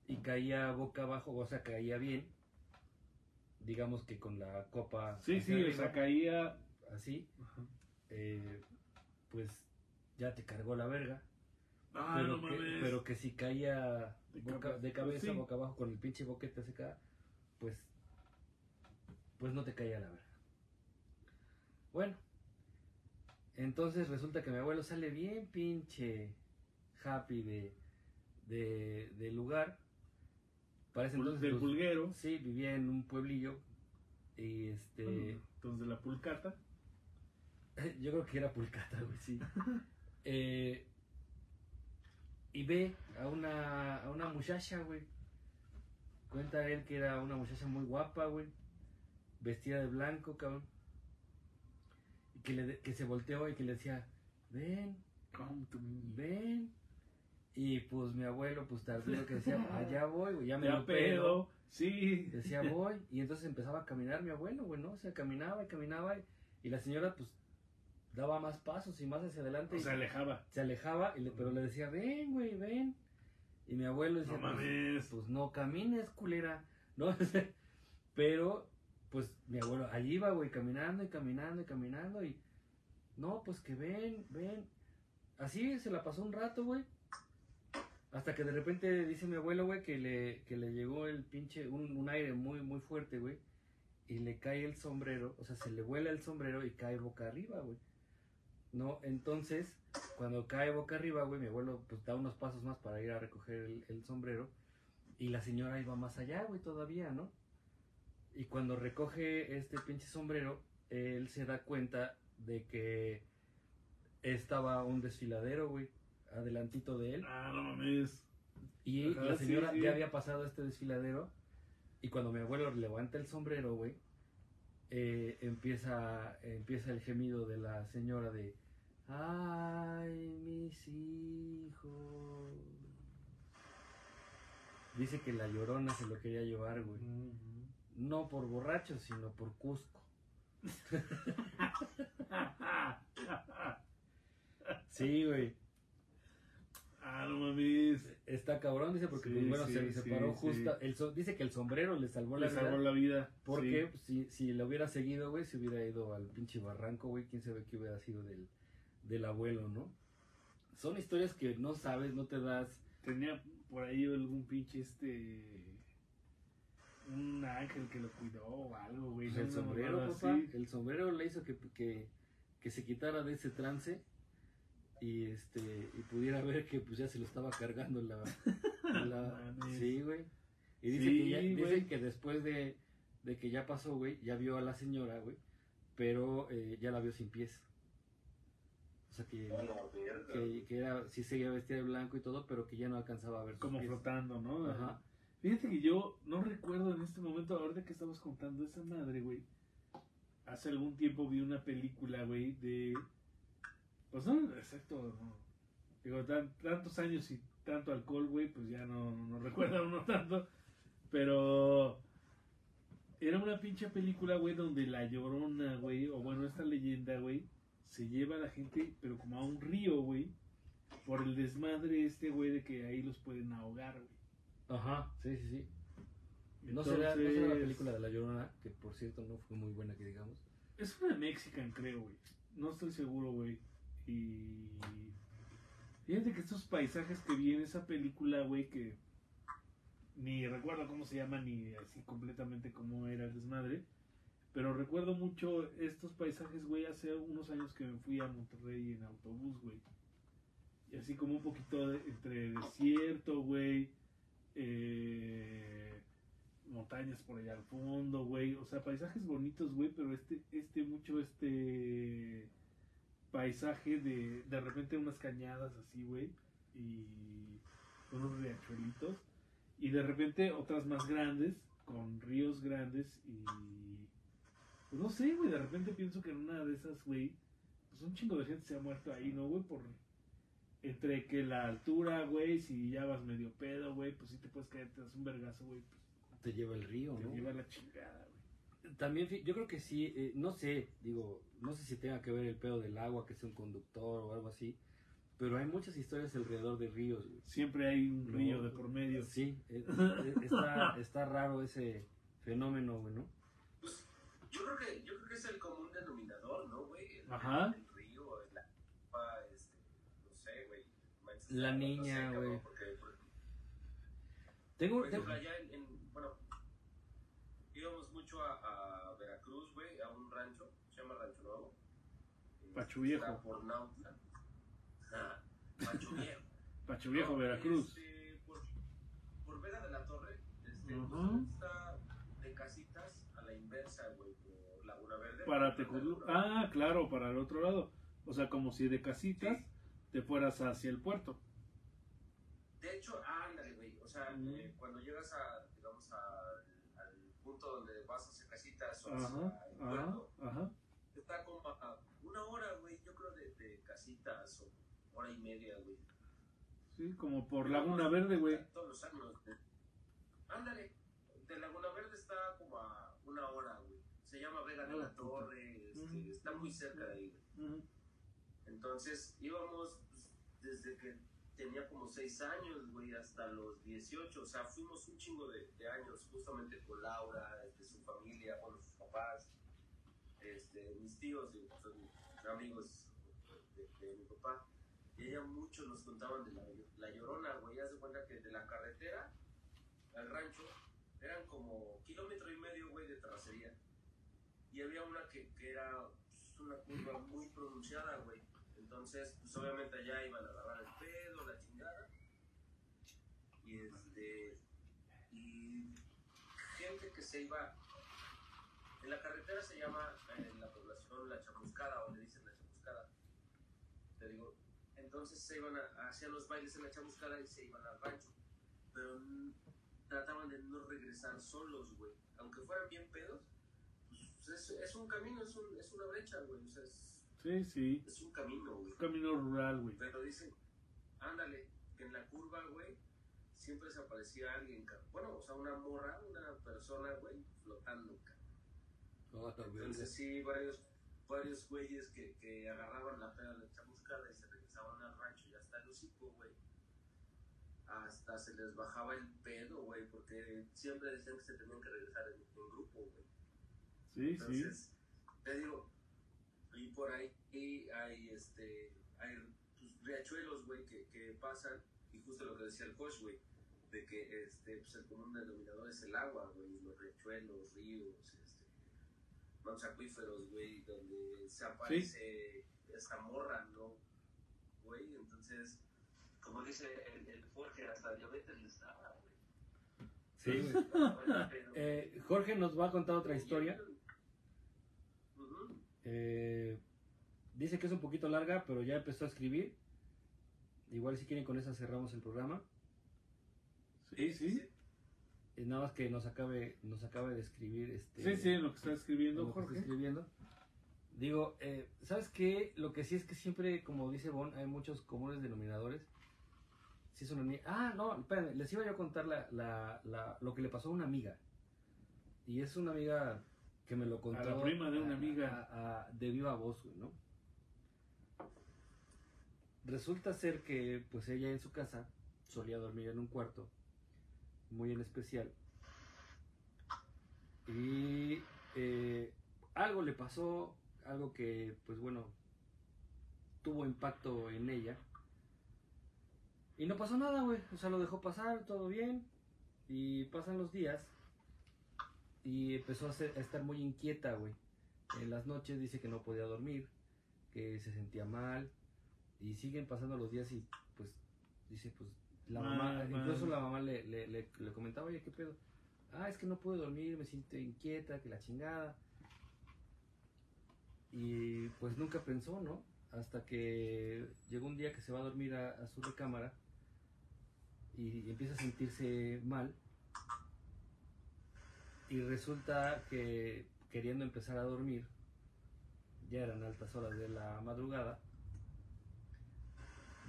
y caía boca abajo, o sea, caía bien, digamos que con la copa Sí, sí, o sea, caía. así, eh, pues ya te cargó la verga Ah, pero, no que, mames. pero que si caía De boca- cabeza, de cabeza, pues sí. boca abajo con el pinche boquete acá, pues, pues no te caía la verga. Bueno, entonces resulta que mi abuelo sale bien pinche happy de, de, lugar. Parece entonces del pues, pulguero. Sí, vivía en un pueblillo y este... Entonces, de la pulcata. Yo creo que era Pulcata, güey, sí. Eh, y ve a una, a una muchacha, güey. Cuenta él que era una muchacha muy guapa, güey. Vestida de blanco, cabrón. Que, le, que se volteó y que le decía, ven, Come to me. ven. Y pues mi abuelo, pues tardío que decía, allá voy, güey, ya me Ya lo pedo. Sí. Decía, voy. Y entonces empezaba a caminar mi abuelo, güey, ¿no? O sea, caminaba y caminaba. Y, y la señora, pues, daba más pasos y más hacia adelante. O y sea, alejaba. se alejaba, y le, pero le decía, ven, güey, ven. Y mi abuelo decía, No pues, mames. pues no camines, culera. ¿No? pero, pues, mi abuelo, ahí iba, güey, caminando y caminando y caminando. Y, no, pues que ven, ven. Así se la pasó un rato, güey. Hasta que de repente dice mi abuelo, güey, que le, que le llegó el pinche, un, un aire muy, muy fuerte, güey. Y le cae el sombrero, o sea, se le vuela el sombrero y cae boca arriba, güey. No, entonces, cuando cae boca arriba, güey, mi abuelo pues da unos pasos más para ir a recoger el, el sombrero. Y la señora iba más allá, güey, todavía, ¿no? Y cuando recoge este pinche sombrero, él se da cuenta de que estaba un desfiladero, güey, adelantito de él. Ah, no mames. Y Ajá, la señora sí. ya había pasado este desfiladero. Y cuando mi abuelo levanta el sombrero, güey, eh, empieza, empieza el gemido de la señora de Ay, mis hijos. Dice que la llorona se lo quería llevar, güey. No por borracho, sino por Cusco. Sí, güey. ah, no mames. Está cabrón, dice, porque Sí, pues, bueno, sí, se le separó sí. justa. El so- dice que el sombrero le salvó la Le vida. salvó la vida. Porque pues, si, si lo hubiera seguido, güey, se hubiera ido al pinche barranco, güey. Quién sabe qué hubiera sido del, del abuelo, ¿no? Son historias que no sabes, no te das. Tenía por ahí algún pinche este. Un ángel que lo cuidó o algo, güey. Pues, el sombrero, papá. así. El sombrero le hizo que, que, que se quitara de ese trance y este y pudiera ver que pues ya se lo estaba cargando la. sí, güey. Y dice, Sí, que, ya- dice güey. que después de, de que ya pasó, güey, ya vio a la señora, güey, pero eh, ya la vio sin pies. O sea que, que, que era, sí seguía vestida de blanco y todo, pero que ya no alcanzaba a ver sus Como pies. flotando, ¿no? Ajá. Fíjate que yo no recuerdo en este momento, ahorita que estamos contando esa madre, güey. Hace algún tiempo vi una película, güey, de. Pues no, exacto, no. Digo, tan- tantos años y tanto alcohol, güey, pues ya no, no recuerda uno tanto. Pero. Era una pinche película, güey, donde la llorona, güey, o bueno, esta leyenda, güey, se lleva a la gente, pero como a un río, güey, por el desmadre este, güey, de que ahí los pueden ahogar, güey. Ajá, sí, sí, sí. No será, no será la Entonces, película de La Llorona, que por cierto no fue muy buena que digamos. Es una Mexican, creo, güey. No estoy seguro, güey. Y. Fíjate que estos paisajes que vi en esa película, güey, que. Ni recuerdo cómo se llama, ni así completamente cómo era el desmadre. Pero recuerdo mucho estos paisajes, güey, hace unos años que me fui a Monterrey en autobús, güey. Y así como un poquito de- entre desierto, güey. Eh, montañas por allá al fondo, güey. O sea, paisajes bonitos, güey, pero este, este, mucho este paisaje de de repente unas cañadas así, güey. Y unos riachuelitos. Y de repente otras más grandes, con ríos grandes y... Pues no sé, güey, de repente pienso que en una de esas, güey, pues un chingo de gente se ha muerto ahí, ¿no, güey? Por... Entre que la altura, güey, si ya vas medio pedo, güey, pues sí te puedes caer, te das un vergazo, güey, pues Te lleva el río, te ¿no? lleva la chingada, güey. También, yo creo que sí, eh, no sé, digo, no sé si tenga que ver el pedo del agua, que es un conductor o algo así, pero hay muchas historias alrededor de ríos, güey. Siempre hay un No, río de por medio. Sí, eh, eh, está, está raro ese fenómeno, güey, ¿no? Pues, yo creo que, yo creo que es el común denominador, ¿no, güey? El, Ajá. el río, el agua, este, no sé, güey. La niña, güey. Tengo, por tengo- allá en, en- bueno, íbamos mucho a, a Veracruz, güey, a un rancho, se llama Rancho Nuevo. Pacho Viejo. por Nautla. Ah, Pacho Viejo. Pacho Viejo, No, Veracruz. este, por, por Vega de la Torre, este, Ajá. pues, está de casitas a la inversa, güey, por Laguna Verde. Para. Laguna Ah, claro, para el otro lado. O sea, como si de casitas te fueras hacia el puerto. De hecho, ándale, güey. O sea, eh, cuando llegas a, digamos, a- al punto donde vas hacia casitas o Ajá, ajá, puerto, ajá. está como a una hora, güey, yo creo, de, de casitas o hora y media, güey. Sí, como por Laguna Verde, güey. Todos los años. güey. Ándale. De Laguna Verde está como a una hora, güey. Se llama Vega de Ah, la puta. Torre, este, está muy cerca de ahí, güey. Entonces íbamos pues, desde que tenía como 6 años, güey, hasta los 18. O sea, fuimos un chingo de, de años justamente con Laura, este, su familia, con sus papás, este, mis tíos, digo, son amigos de, de mi papá. Y ella muchos nos contaban de la, la llorona, güey. Haz de cuenta que de la carretera al rancho eran como kilómetro y medio, güey, de terracería. Y había una que, que era pues, una curva muy pronunciada, güey. Entonces, pues obviamente allá iban a agarrar el pedo, la chingada. Y este. Y gente que se iba. En la carretera se llama en la población la chamuscada, o le dicen la chamuscada. Te digo. Entonces se iban a, hacían los bailes en la chamuscada y se iban al rancho. Pero trataban de no regresar solos, güey. Aunque fueran bien pedos, pues es, es un camino, es, un, es una brecha, güey. O sea, es, Sí, sí. es un camino, güey. Un camino rural, güey. Pero dicen, ándale, que en la curva, güey, siempre se aparecía alguien, bueno, o sea, una morra, una persona, güey, flotando, cabrón. Entonces sí, varios, varios güeyes que, que agarraban la peda de la chamuscada y se regresaban al rancho y hasta el hocico, güey. Hasta se les bajaba el pedo, güey, porque siempre decían que se tenían que regresar en, en grupo, güey. Sí, sí. Entonces, te digo, y por ahí hay este hay pues, riachuelos, güey, que, que pasan, y justo lo que decía el coach, güey, de que este, pues, el común denominador es el agua, güey, los riachuelos, ríos, este, mantos acuíferos, güey, donde se aparece esta morra, ¿no? Güey, entonces, como dice el, el Jorge, hasta diabetes daba, güey. Sí, Eh, Jorge nos va a contar otra historia. Eh, dice que es un poquito larga, pero ya empezó a escribir. Igual si quieren con esa cerramos el programa. Sí, sí. Eh, nada más que nos acabe, nos acabe de escribir este. Sí, sí, lo que está escribiendo lo que está Jorge. escribiendo. Digo, eh, ¿sabes qué? Lo que sí es que siempre, como dice Bon, hay muchos comunes denominadores. Sí es una Ah, no, espérenme, les iba yo a contar la, la, la- lo que le pasó a una amiga. Y es una amiga que me lo contó. A la prima de una amiga. De viva voz, güey, ¿no? Resulta ser que, pues ella en su casa solía dormir en un cuarto, muy en especial. Y eh, algo le pasó, algo que, pues bueno, tuvo impacto en ella. Y no pasó nada, güey. O sea, lo dejó pasar, todo bien. Y pasan los días y empezó a, ser, a estar muy inquieta, güey. En las noches dice que no podía dormir, que se sentía mal, y siguen pasando los días y pues dice, pues la mamá, ah, incluso la mamá le, le, le, comentaba, oye, ¿qué pedo? Ah, es que no puedo dormir, me siento inquieta, que la chingada. Y pues nunca pensó, ¿no? Hasta que llegó un día que se va a dormir a, su recámara y empieza a sentirse mal y resulta que queriendo empezar a dormir, ya eran altas horas de la madrugada,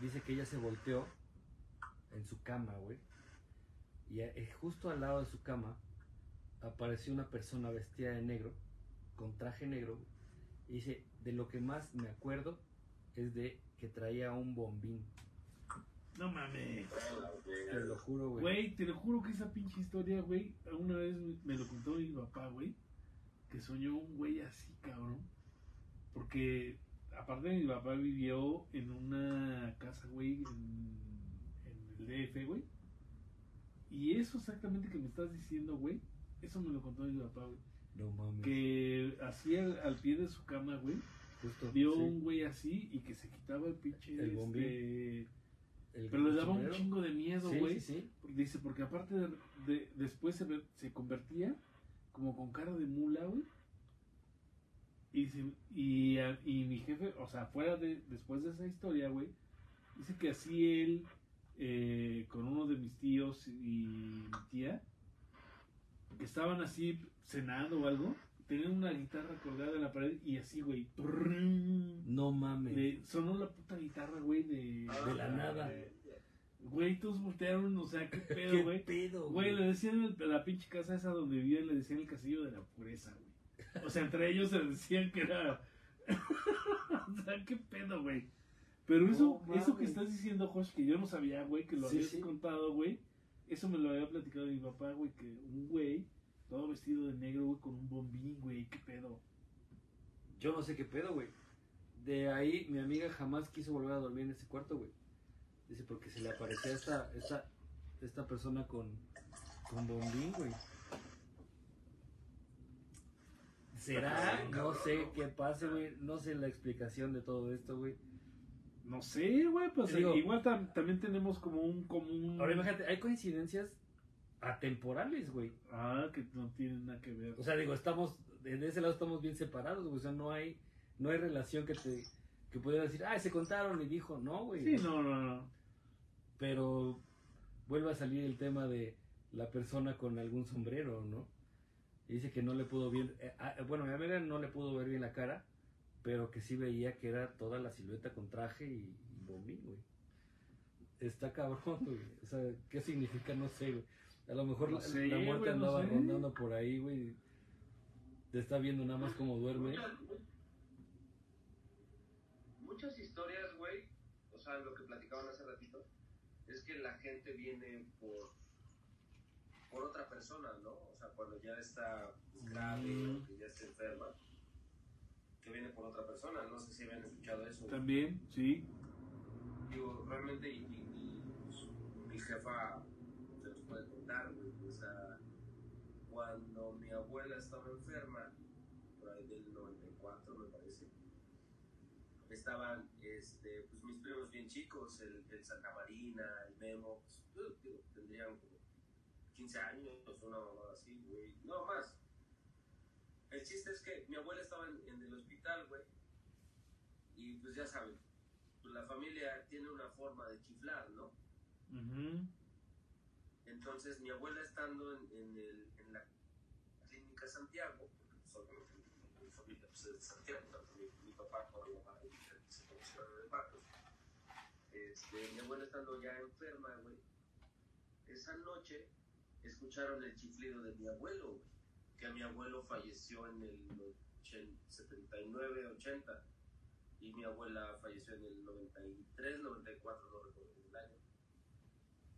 dice que ella se volteó en su cama, güey. Y eh, justo al lado de su cama apareció una persona vestida de negro, con traje negro. Y dice, de lo que más me acuerdo es de que traía un bombín no mames. Te lo juro, güey. Güey, te lo juro que esa pinche historia, güey, una vez me lo contó mi papá, güey, que soñó un güey así, cabrón. Porque, aparte, mi papá vivió en una casa, güey, en, el DF, güey. Y eso exactamente que me estás diciendo, güey, eso me lo contó mi papá, güey. No mames. Que así al, pie de su cama, güey, vio un güey así y que se quitaba el pinche. El este, pero le daba un chingo de miedo, güey. Sí, sí. Dice, porque aparte de, después se, se, convertía como con cara de mula, güey. Y, y, y, mi jefe, o sea, fuera de, después de esa historia, güey, dice que así él, eh, con uno de mis tíos y mi tía, que estaban así cenando o algo, tenían una guitarra colgada en la pared y así, güey. No mames. Sonó la puta guitarra, güey, de, ah, la nada. Güey, todos voltearon, o sea, qué pedo, ¿Qué güey. pedo, güey. Le decían el, la pinche casa esa donde vivían, le decían el castillo de la pureza, güey. O sea, entre ellos se decían que era. o sea, qué pedo, güey. Pero eso, eso que estás diciendo, Josh, que yo no sabía, güey, que lo habías contado, güey. Eso me lo había platicado mi papá, güey, que un güey todo vestido de negro, güey, con un bombín, güey, qué pedo. Yo no sé qué pedo, güey. De ahí mi amiga jamás quiso volver a dormir en ese cuarto, güey. Dice, porque se le aparecía esta, esta, esta persona con, con bombín, güey. ¿Será? No sé qué pase, güey. No sé la explicación de todo esto, güey. No sé, güey, pues Digo- igual tam- también tenemos como un común. Ahora imagínate, hay coincidencias atemporales, güey. Ah, que no tienen nada que ver. O sea, digo, estamos, en ese lado estamos bien separados, güey. O sea, no hay, no hay relación que te, que pudiera decir, ah, se contaron y dijo, no, güey. Sí, no, no, no. Pero vuelve a salir el tema de la persona con algún sombrero, ¿no? Y dice que no le pudo bien, eh, ah, bueno, mi amiga no le pudo ver bien la cara, pero que sí veía que era toda la silueta con traje y, y bombín, güey. Está cabrón, güey. O sea, ¿qué significa? No sé, güey. A lo mejor No la, sé, la muerte güey, no andaba sé. rondando por ahí, güey. Te está viendo nada más como duerme. Muchas, muchas historias, güey, o sea, lo que platicaban hace ratito, es que la gente viene por, por otra persona, ¿no? O sea, cuando ya está grave Mm. o que ya está enferma, que viene por otra persona. No sé si habían escuchado eso. También, sí. Digo, realmente, y, y- y, pues, mi jefa contar, güey. Cuando mi abuela estaba enferma, por ahí del 94, me parece, estaban este, pues, mis primos bien chicos, el, el Santa Marina, el Memo, pues, uh, tendrían como 15 años, una mamada así, güey. No, más. El chiste es que mi abuela estaba en, en el hospital, güey. Y pues ya saben, pues, la familia tiene una forma de chiflar, ¿no? Ujú. Entonces mi abuela estando en, la clínica Santiago, porque pues, mi, mi familia pues, es de Santiago, tanto mi, mi papá como mi mamá se conocieron en barrio. Este, mi abuela estando ya enferma, güey, esa noche escucharon el chiflido de mi abuelo, güey, que mi abuelo falleció en el 79, 80, y mi abuela falleció en el 93, 94, no recuerdo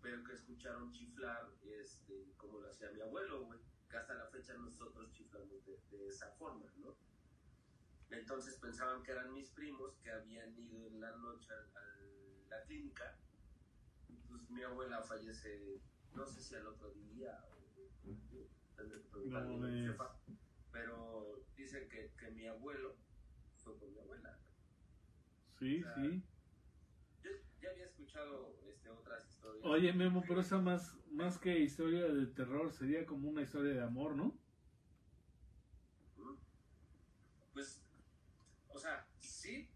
pero que escucharon chiflar este, como lo hacía mi abuelo, güey. que hasta la fecha nosotros chiflamos de, de esa forma, ¿no? Entonces pensaban que eran mis primos que habían ido en la noche a, la clínica. Pues mi abuela fallece, no sé si al otro día o que preguntarle No a mi ves. jefa, pero dicen que, que mi abuelo fue con mi abuela. Sí, O sea, sí. Yo ya había escuchado este, otras historias. Oye, Memo, pero esa más, más que historia de terror sería como una historia de amor, ¿no? Pues, o sea, sí,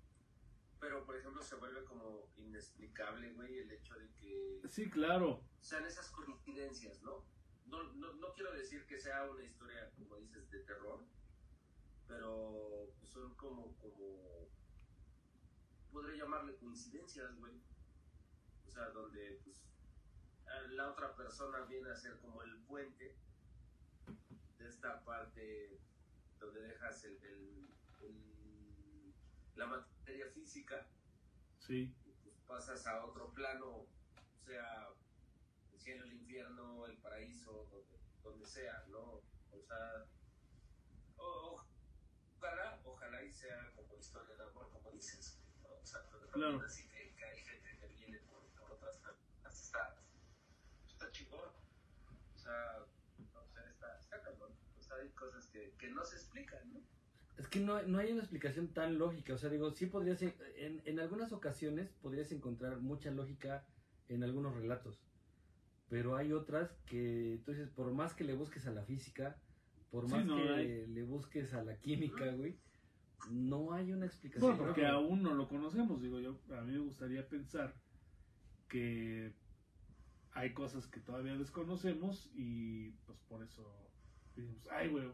pero por ejemplo se vuelve como inexplicable, güey, el hecho de que Sí, claro. sean esas coincidencias, ¿no? No, no, no quiero decir que sea una historia, como dices, de terror, pero son como, como, podré llamarle coincidencias, güey. O sea, donde pues a la otra persona viene a ser como el puente de esta parte donde dejas el, el- el- la materia física Sí. y pues pasas a otro plano, o sea, el cielo, el infierno, el paraíso, donde, donde sea, ¿no? O sea, o- ojalá, ojalá y sea como historia de amor, como dices, ¿no? O sea, pero también Claro. así que, que hay gente que viene por, por otras caminos, está, está chingón, o sea, o sea, está, está cabrón, o sea, hay cosas que, que no se explican, ¿no? Es que no, no hay una explicación tan lógica. O sea, digo, sí podrías, en, en algunas ocasiones podrías encontrar mucha lógica en algunos relatos. Pero hay otras que, entonces, por más que le busques a la física, por Sí, más no que hay. le busques a la química, güey, no hay una explicación. Bueno, porque aún no lo conocemos, digo yo. A mí me gustaría pensar que hay cosas que todavía desconocemos y pues por eso decimos, ay, güey,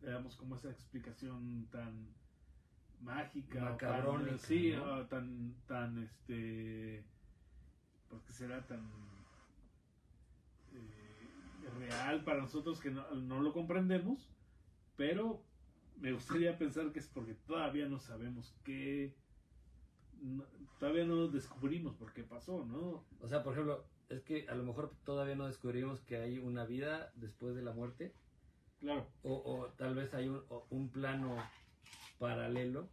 le damos como esa explicación tan mágica, o tan, sí, ¿no? o tan, tan, este, porque será tan eh, real para nosotros que no, no lo comprendemos, pero me gustaría pensar que es porque todavía no sabemos qué, no- todavía no descubrimos por qué pasó, ¿no? O sea, por ejemplo, es que a lo mejor todavía no descubrimos que hay una vida después de la muerte. Claro, O, o tal vez hay un, un plano paralelo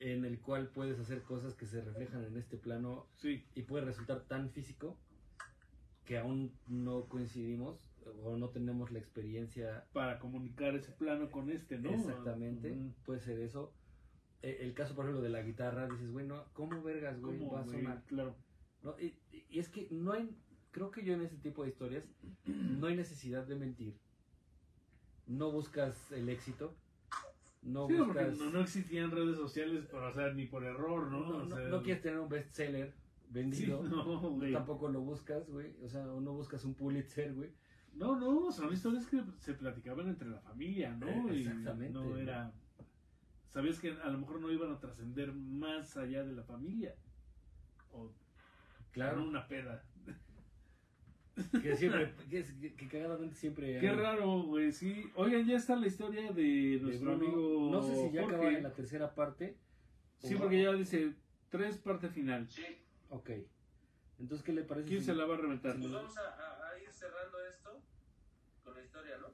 en el cual puedes hacer cosas que se reflejan en este plano sí, y puede resultar tan físico que aún no coincidimos o no tenemos la experiencia para comunicar ese plano con este, ¿no? exactamente. Puede ser eso. E- El caso, por ejemplo, de la guitarra, dices, bueno, ¿cómo vergas, güey, ¿Cómo, va a sonar? Claro, ¿no? Y, y es que no hay, creo que yo en ese tipo de historias no hay necesidad de mentir. No buscas el éxito. No sí, buscas. no, no existían redes sociales, o sea, ni por error, ¿no? no, O no- sea, no quieres tener un bestseller sí, vendido. no, güey. Tampoco lo buscas, güey. O sea, no buscas un Pulitzer, güey. No, no, son historias que se platicaban entre la familia, ¿no? Eh, Y exactamente, no ¿no? era. Sabías que a lo mejor no iban a trascender más allá de la familia. O Claro. una peda. Que siempre, que, que, cagadamente siempre. Qué hay- raro, güey, sí. Oigan, ya está la historia de de nuestro Bruno. amigo. No sé si ya Jorge. acaba en la tercera parte. Sí, o- porque ya dice tres parte final. Sí, Ok. Entonces, ¿qué le parece? ¿Quién si- se la va a reventar? pues vamos a, a- a ir cerrando esto con la historia, ¿no?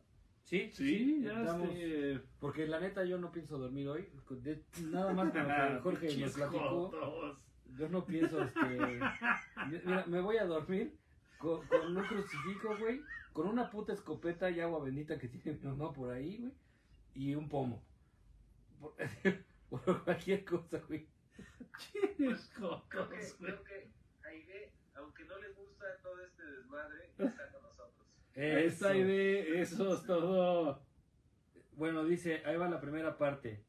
Sí, Sí, ya este. Porque la neta yo no pienso dormir hoy. De- nada más con lo que Jorge nos platicó. Yo no pienso, este. Mira, me voy a dormir con, con un crucifijo, güey. Con una puta escopeta y agua bendita que tiene mi mamá por ahí, güey. Y un pomo. Por, por cualquier cosa, güey. Creo que, jotos, güey. creo que Aide, aunque no le gusta todo este desmadre, está con nosotros. Esa Eso. idea, eso es todo. Bueno, dice, ahí va la primera parte.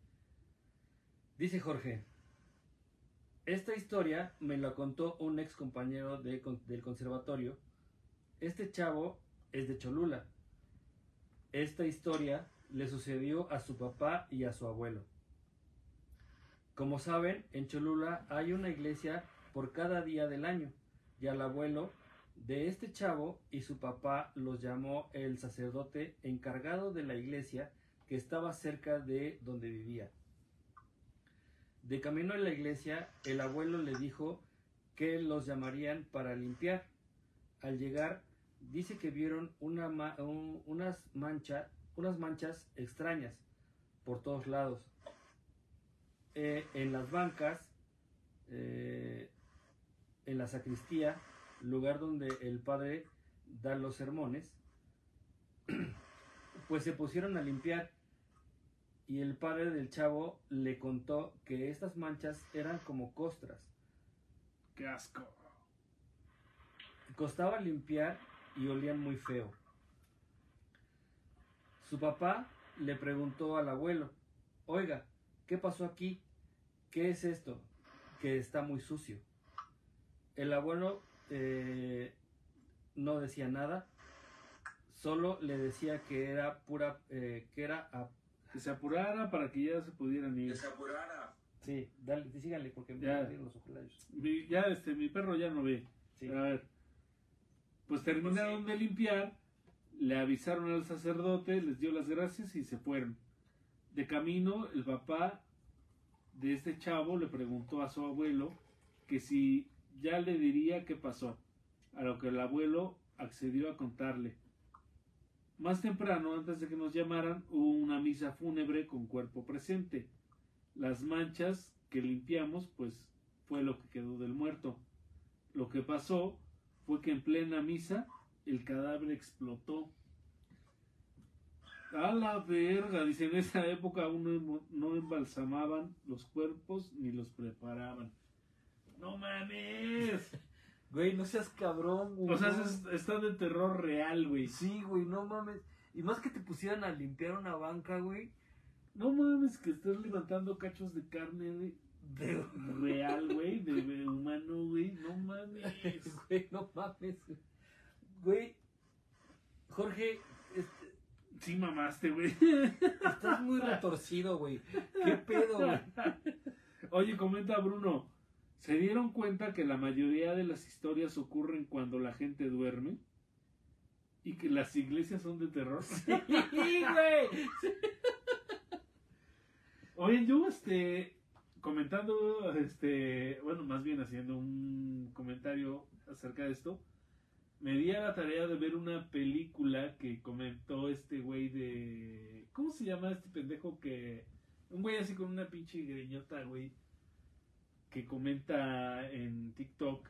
Dice Jorge, esta historia me la contó un ex compañero de del conservatorio. Este chavo es de Cholula. Esta historia le sucedió a su papá y a su abuelo. Como saben, en Cholula hay una iglesia por cada día del año y al abuelo de este chavo y su papá los llamó el sacerdote encargado de la iglesia que estaba cerca de donde vivía. De camino a la iglesia, el abuelo le dijo que los llamarían para limpiar. Al llegar, dice que vieron unas manchas extrañas por todos lados. Eh, en las bancas, eh, en la sacristía, lugar donde el padre da los sermones, pues se pusieron a limpiar y el padre del chavo le contó que estas manchas eran como costras. Qué asco. Costaba limpiar y olían muy feo. Su papá le preguntó al abuelo, oiga, ¿qué pasó aquí? ¿Qué es esto? Que está muy sucio. El abuelo eh, no decía nada, solo le decía que era pura, eh, que era, a- Que se apurara para que ya se pudieran Que ir. se apurara. sí, dale, síganle porque me Ya. los ojos. Mi- Ya, este, mi perro ya no ve. Sí. A ver. Pues terminaron de limpiar, le avisaron al sacerdote, les dio las gracias y se fueron. De camino, el papá de este chavo le preguntó a su abuelo que si ya le diría qué pasó, a lo que el abuelo accedió a contarle. Más temprano, antes de que nos llamaran, hubo una misa fúnebre con cuerpo presente. Las manchas que limpiamos, pues fue lo que quedó del muerto. Lo que pasó fue que en plena misa el cadáver explotó. A la verga, dice, en esa época aún no, em- embalsamaban los cuerpos ni los preparaban. No mames. Güey, no seas cabrón, güey. O sea, es- está de terror real, güey. Sí, güey, no mames. Y más que te pusieran a limpiar una banca, güey. No mames que estás levantando cachos de carne de- De... real, güey, de, de humano, güey. No mames. Güey, no mames. güey. Güey, Jorge, este, Sí mamaste, güey. estás muy retorcido, güey. ¿Qué pedo, güey? Oye, comenta Bruno, ¿se dieron cuenta que la mayoría de las historias ocurren cuando la gente duerme? ¿Y que las iglesias son de terror? Sí, güey. Oye, yo, este, comentando, este, bueno, más bien haciendo un comentario acerca de esto, me di a la tarea de ver una película que comentó este güey de... ¿Cómo se llama este pendejo que... Un güey así con una pinche greñota, güey, que comenta en TikTok.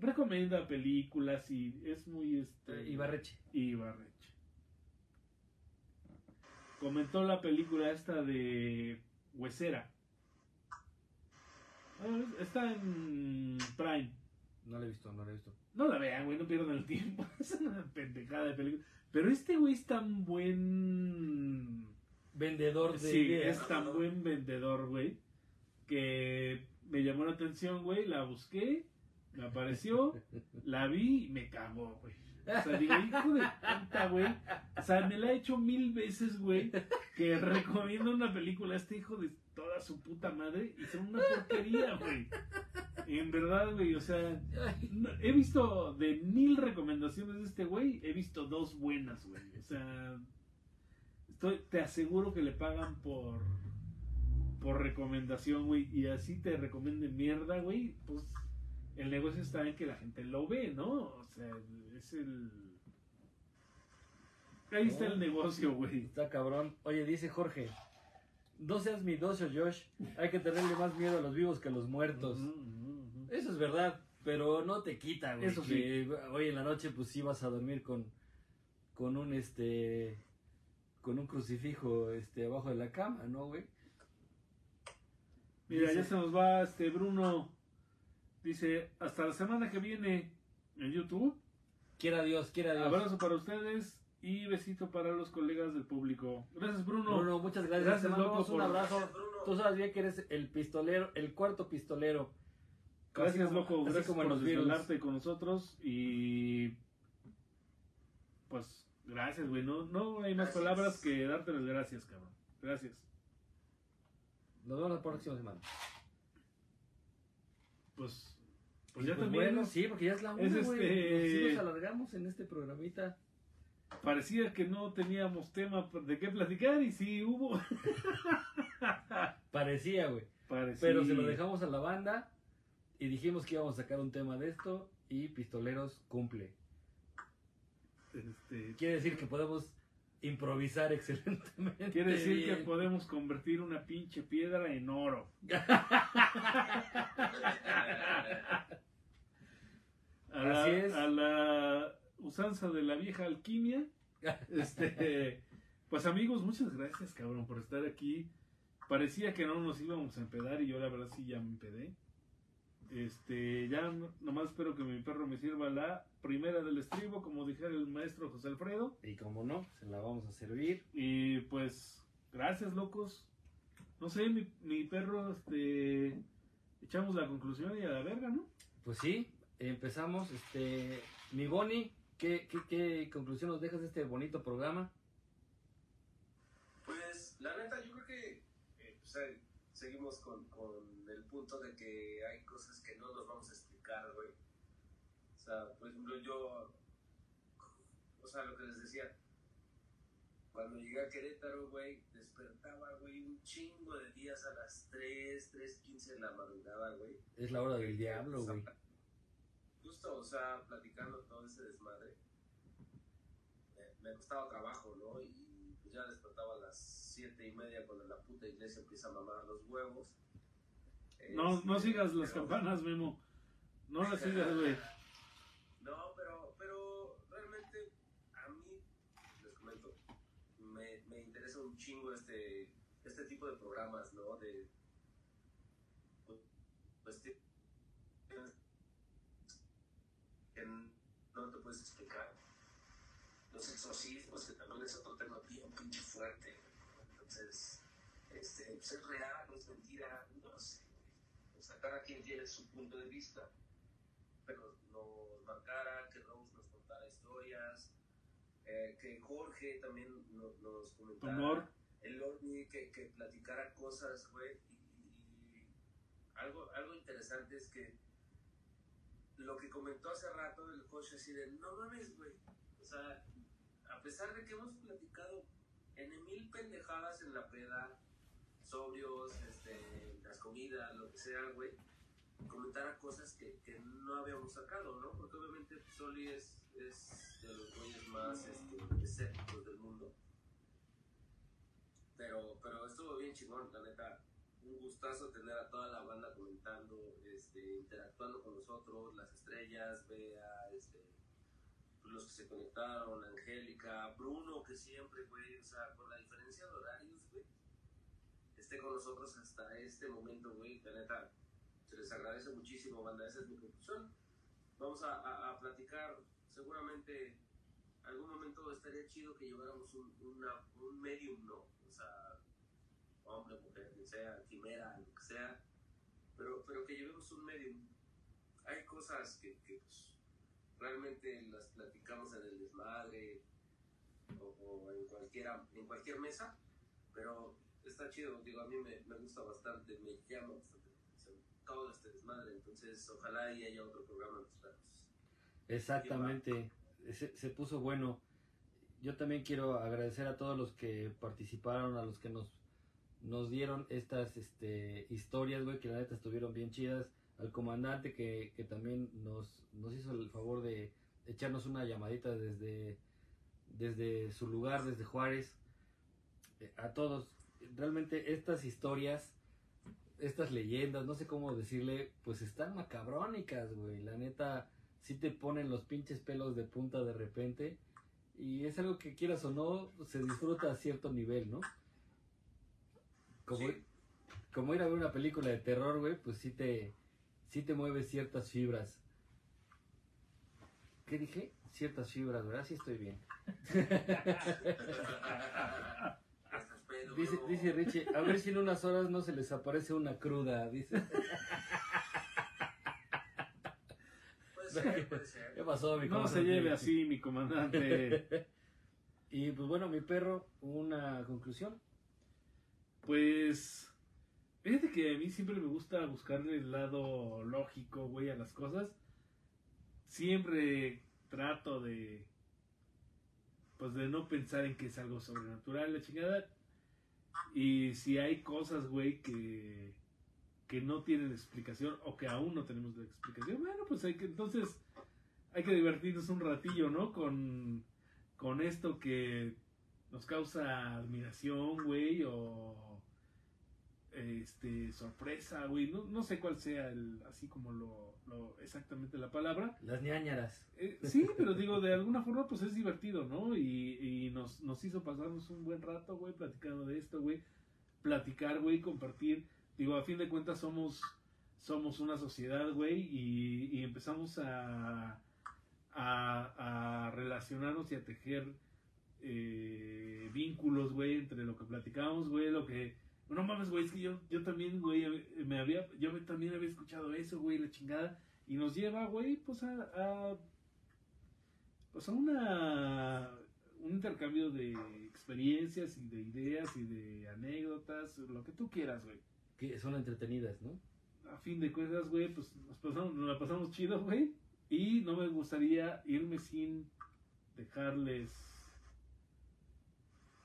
Recomienda películas y es muy... Este, Ibarreche. Ibarreche. Comentó la película esta de Huesera. Está en Prime. No lo he visto, no lo he visto. No la vean, güey, no pierdan el tiempo. Es una pendejada de película. Pero este güey es tan buen. Vendedor de Sí, ideas. es tan buen vendedor, güey. Que me llamó la atención, güey. La busqué, me apareció, la vi y me cagó, güey. O sea, digo, hijo de puta, güey. O sea, me la he hecho mil veces, güey. Que recomiendo una película a este hijo de toda su puta madre. Y son una porquería, güey. En verdad, güey. O sea, no- he visto de mil recomendaciones de este güey. He visto dos buenas, güey. O sea, estoy, te aseguro que le pagan por por recomendación, güey, y así te recomienden mierda, güey, pues el negocio está en que la gente lo ve, ¿no? O sea, es el... Ahí está el negocio, güey. Está cabrón. Oye, dice Jorge. No seas miedoso, Josh. Hay que tenerle más miedo a los vivos que a los muertos. Eso es verdad, pero no te quita, güey. Eso sí. que Hoy en la noche, pues sí vas a dormir con, con un este. con un crucifijo este abajo de la cama, ¿no, güey? Mira, Dice- ya se nos va este Bruno. Dice, hasta la semana que viene en YouTube. Quiera Dios, quiera Dios. Abrazo para ustedes y besito para los colegas del público. Gracias, Bruno. Bruno, muchas gracias. Gracias, Te mandamos loco, un por- abrazo. Gracias. Tú sabes bien que eres el pistolero, el cuarto pistolero. Gracias, como- loco. Gracias como por desvelarte con nosotros. Y. Pues, gracias, güey. No, no hay más Gracias. palabras que darte las gracias, cabrón. Gracias. Nos vemos la próxima semana. Pues. Pues ya Pues también. bueno, sí, porque ya es la una, Es güey. este- Sí nos alargamos en este programita. Parecía que no teníamos tema de qué platicar y sí hubo. Parecía, güey. Parecía. Pero se lo dejamos a la banda y dijimos que íbamos a sacar un tema de esto y Pistoleros cumple. Este, Quiere decir que podemos improvisar excelentemente. quiere decir que podemos convertir una pinche piedra en oro. A la, Así es. a la usanza de la vieja alquimia. Este, pues amigos, muchas gracias, cabrón, por estar aquí. Parecía que no nos íbamos a empedar y yo la verdad sí ya me empedé. Este, ya no- nomás espero que mi perro me sirva la primera del estribo, como dijera el maestro José Alfredo. Y como no, se la vamos a servir. Y pues, gracias, locos. No sé, mi, mi perro, este, echamos la conclusión y a la verga, ¿no? Pues sí, empezamos. Este, mi Boni, ¿qué, qué, qué conclusión nos dejas de este bonito programa? Pues, la neta, yo creo que eh, pues, eh, seguimos con, con el punto de que hay cosas que no nos vamos a explicar, güey. O sea, por ejemplo, yo, o sea, lo que les decía, cuando llegué a Querétaro, güey, despertaba, güey, un chingo de días a las 3, 3.15 de la madrugada, güey. Es la hora del diablo, güey. Justo, o sea, platicando todo ese desmadre. eh, me costaba trabajo, ¿no? Y pues ya despertaba a las siete y media cuando la puta iglesia empieza a mamar los huevos. No, no Este, sigas las pero- campanas, Memo. No las sigas, güey. No, pero, pero realmente a mí, les comento, me, me interesa un chingo este, este tipo de programas, ¿no? De, pues, que no te puedes explicar. Los exorcismos, que también es otro tema bien pinche fuerte. Entonces, este, pues, es real, no es mentira, no sé. O sea, cada quien tiene su punto de vista pero nos marcara, que Rose nos contara historias, eh, que Jorge también no- nos comentara, el Orni que, que platicara cosas, güey, y, y algo, algo interesante es que lo que comentó hace rato el coach así de, no mames, güey, o sea, a pesar de que hemos platicado en mil pendejadas en la peda, sobrios, este, las comidas, lo que sea, güey, comentara cosas que, que no habíamos sacado, ¿no? Porque obviamente Soli es, es de los güeyes más este, escépticos del mundo. Pero, pero estuvo bien chingón, la neta. Un gustazo tener a toda la banda comentando, este, interactuando con nosotros, las estrellas, Bea, este, los que se conectaron, Angélica, Bruno, que siempre, güey, o sea, con la diferencia de horarios, güey, esté con nosotros hasta este momento, güey, la neta, se les agradece muchísimo, banda, esa es mi conclusión. Vamos a, a- a platicar, seguramente, algún momento estaría chido que lleváramos un, una- un medium, ¿no? O sea, hombre, mujer, quien sea, quimera, lo que sea, pero, pero que llevemos un medium. Hay cosas que, que, pues, realmente las platicamos en el desmadre o, en, cualquiera, en cualquier mesa, pero está chido, digo, a mí me, me gusta bastante, me llama bastante todo este desmadre, entonces ojalá y haya otro programa en los planos. Exactamente, se, se puso bueno. Yo también quiero agradecer a todos los que participaron, a los que nos, nos dieron estas este, historias, güey, que la neta estuvieron bien chidas. Al comandante que, que también nos, nos hizo el favor de echarnos una llamadita desde, desde su lugar, desde Juárez. Eh, A todos, realmente estas historias, estas leyendas, no sé cómo decirle, pues están macabrónicas, güey. La neta, sí te ponen los pinches pelos de punta de repente. Y es algo que quieras o no, se disfruta a cierto nivel, ¿no? Como, Sí. como ir a ver una película de terror, güey, pues sí te, sí te mueve ciertas fibras. ¿Qué dije? Ciertas fibras, ¿verdad? Sí estoy bien. Hasta pedo, Dice, dice Richie, a ver si en unas horas no se les aparece una cruda, dice. Puede ser, puede ser. ¿Qué pasó, mi No se comandante? lleve así, mi comandante. Y pues bueno, mi perro, una conclusión. Pues, fíjate que a mí siempre me gusta buscarle el lado lógico, güey, a las cosas. Siempre trato de, pues, de no pensar en que es algo sobrenatural, la chingada. Y si hay cosas, güey, que, que no tienen explicación o que aún no tenemos la explicación, bueno, pues hay que, entonces, hay que divertirnos un ratillo, ¿no? Con, con esto que nos causa admiración, güey, o este sorpresa, güey, no, no sé cuál sea el, así como lo, lo exactamente la palabra. Las ñañaras. Eh, sí, pero digo, de alguna forma pues es divertido, ¿no? Y, y nos, nos hizo pasarnos un buen rato, güey, platicando de esto, güey. Platicar, güey, compartir. Digo, a fin de cuentas somos, somos una sociedad, güey, y, y empezamos a, a, a relacionarnos y a tejer eh, vínculos, güey, entre lo que platicábamos, güey, lo que... No mames, güey, es que yo, yo también, güey, me había, yo me- también había escuchado eso, güey, la chingada. Y nos lleva, güey, pues a, a pues a una un intercambio de experiencias y de ideas y de anécdotas, lo que tú quieras, güey. Que son entretenidas, ¿no? A fin de cuentas, güey, pues nos, pasamos, nos la pasamos chido, güey. Y no me gustaría irme sin dejarles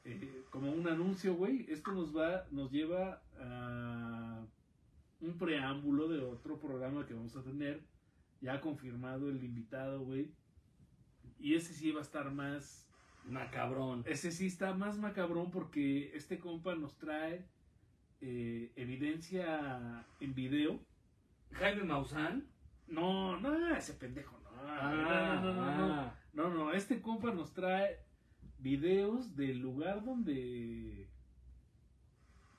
eh, como un anuncio, güey. Esto nos va, nos lleva a un preámbulo de otro programa que vamos a tener. Ya confirmado el invitado, güey. Y ese sí va a estar más Macabrón. ese sí está más macabrón porque este compa nos trae eh, evidencia en video. Jaime Maussan. No, no, ese pendejo, no. no, no, no, no, no. ah. No, no, este compa nos trae videos del lugar donde.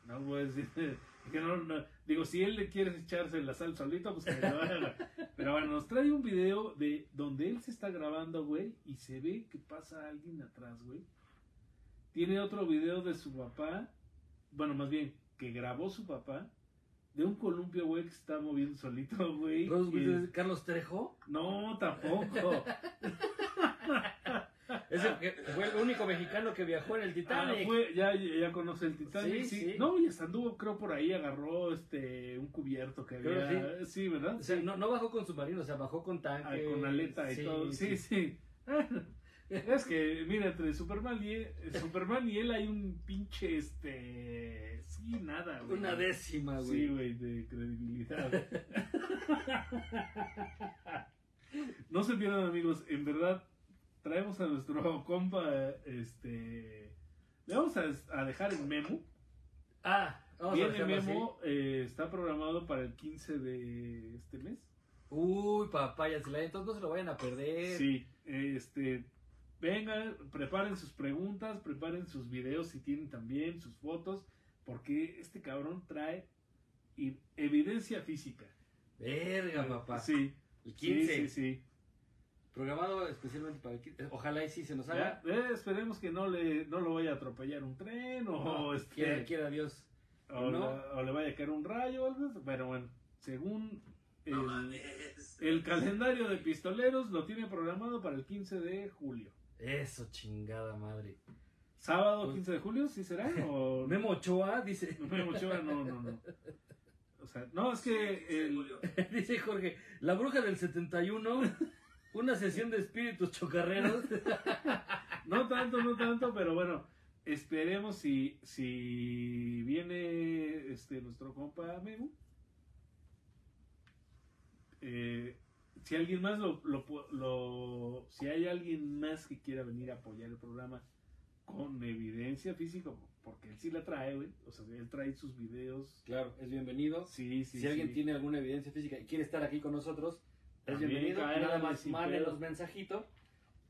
No voy a decir. que no, no- digo, si él le quiere echarse la sal solito, pues que lo haga. Pero bueno, nos trae un video de donde él se está grabando, güey, y se ve que pasa alguien atrás, güey. Tiene otro video de su papá, bueno, más bien, que grabó su papá, de un columpio, güey, que se está moviendo solito, güey. Carlos Trejo. No, tampoco. Es el que fue el único mexicano que viajó en el Ah, Titanic. fue- ya, ya conoce el Titanic, Sí, sí, sí. No, y hasta anduvo, creo, por ahí, agarró este un cubierto que Creo había. Sí, ¿verdad? O sea, no, no bajó con submarino, o sea, bajó con Ah, tanque. con aleta y todo. Sí, sí. Es que, mira, entre Superman y él, Superman y él hay un pinche, este... Sí, nada, güey. Una décima, güey. Sí, güey, de credibilidad. no se pierdan, amigos. En verdad, traemos a nuestro compa, este... Le vamos a, a dejar el memo. Ah, vamos a Viene así. memo, eh, está programado para el 15 de este mes. Uy, papaya, la- entonces no se lo vayan a perder. Sí, este, vengan, preparen sus preguntas, preparen sus videos si tienen también, sus fotos, porque este cabrón trae evidencia física. Verga, papá. Sí, El 15. sí, sí, sí. Programado especialmente para el 15. Ojalá y sí se nos haga. eh, esperemos que no le, no lo vaya a atropellar un tren o, No, este, quiera, quiera Dios. o, no. la- o le vaya a caer un rayo o algo, así, pero bueno, según el calendario de pistoleros lo tiene programado para el 15 de julio. Eso, chingada madre. ¿Sábado Pues- 15 de julio? ¿Sí será? ¿O Memo Ochoa dice. Memo Ochoa, no, no, no. O sea, no, es que el, dice Jorge, la bruja del 71. Una sesión de espíritus chocarreros. no tanto, no tanto, pero bueno, esperemos si, si viene este nuestro compa Memo. Eh, si alguien más lo, lo, lo- si hay alguien más que quiera venir a apoyar el programa con evidencia física, porque él sí la trae, güey. O sea, él trae sus videos. Claro, es bienvenido. Sí, sí, si alguien tiene alguna evidencia física y quiere estar aquí con nosotros, es bienvenido. Nada más sin mándenos pedo. mensajito.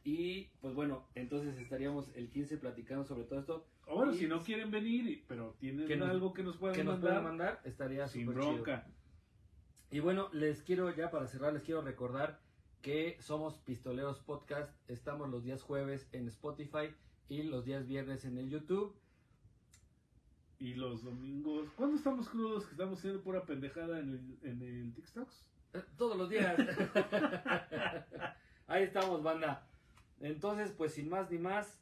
Y pues bueno, entonces estaríamos el 15 platicando sobre todo esto. O bueno, Y- si no quieren venir, pero tienen Que nos- algo que nos puedan que nos mandar, mandar, estaría sin súper chido. bronca. Y bueno, les quiero ya para cerrar, les quiero recordar que somos Pistoleros Podcast. Estamos los días jueves en Spotify y los días viernes en el YouTube. Y los domingos, ¿cuándo estamos crudos? Que estamos haciendo pura pendejada en el, en el TikToks. Todos los días. Ahí estamos, banda. Entonces, pues sin más ni más,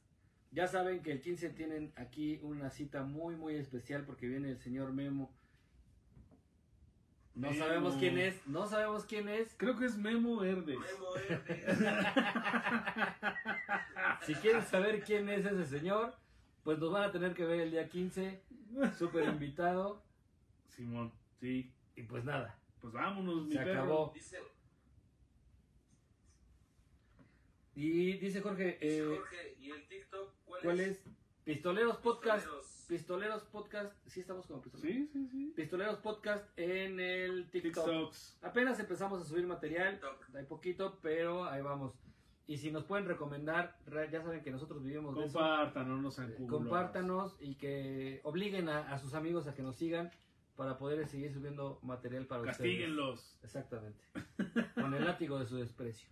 ya saben que el 15 tienen aquí una cita muy, muy especial porque viene el señor Memo. No Memo. sabemos quién es, no sabemos quién es. Creo que es Memo Herdes. Memo Verde. Si quieren saber quién es ese señor, pues nos van a tener que ver el día 15. Súper invitado. Simón, sí. Y pues nada, Pues vámonos, mi se perro. acabó. Dice, Y dice Jorge, eh, Jorge, ¿y el TikTok cuál, ¿cuál es? Pistoleros Podcast. Pistoleros. Pistoleros Podcast. Sí, estamos como pistoleros. Sí, sí, sí. Pistoleros Podcast en el TikTok. TikToks. Apenas empezamos a subir material. TikTok. Hay poquito, pero ahí vamos. Y si nos pueden recomendar, re- ya saben que nosotros vivimos de eso. Compártanos, no sean culos. Compártanos y que obliguen a, a sus amigos a que nos sigan para poder seguir subiendo material para ustedes. Castíguenlos. Exactamente. Con el látigo de su desprecio.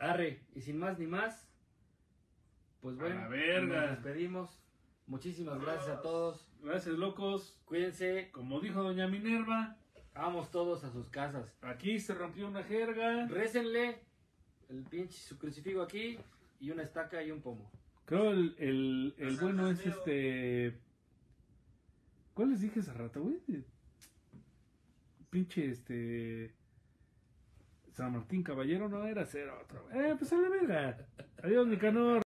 Arre, y sin más ni más, pues bueno, la verga. nos despedimos. Muchísimas gracias a todos. Gracias, locos. Cuídense. Como dijo doña Minerva, Vamos todos a sus casas. aquí se rompió una jerga. Récenle el pinche su crucifijo aquí y una estaca y un pomo. Creo el, el, bueno es este. ¿Cuál les dije hace rato, güey? Pinche este. San Martín Caballero no era ser otro. Eh, pues a la verga. Adiós, Nicanor.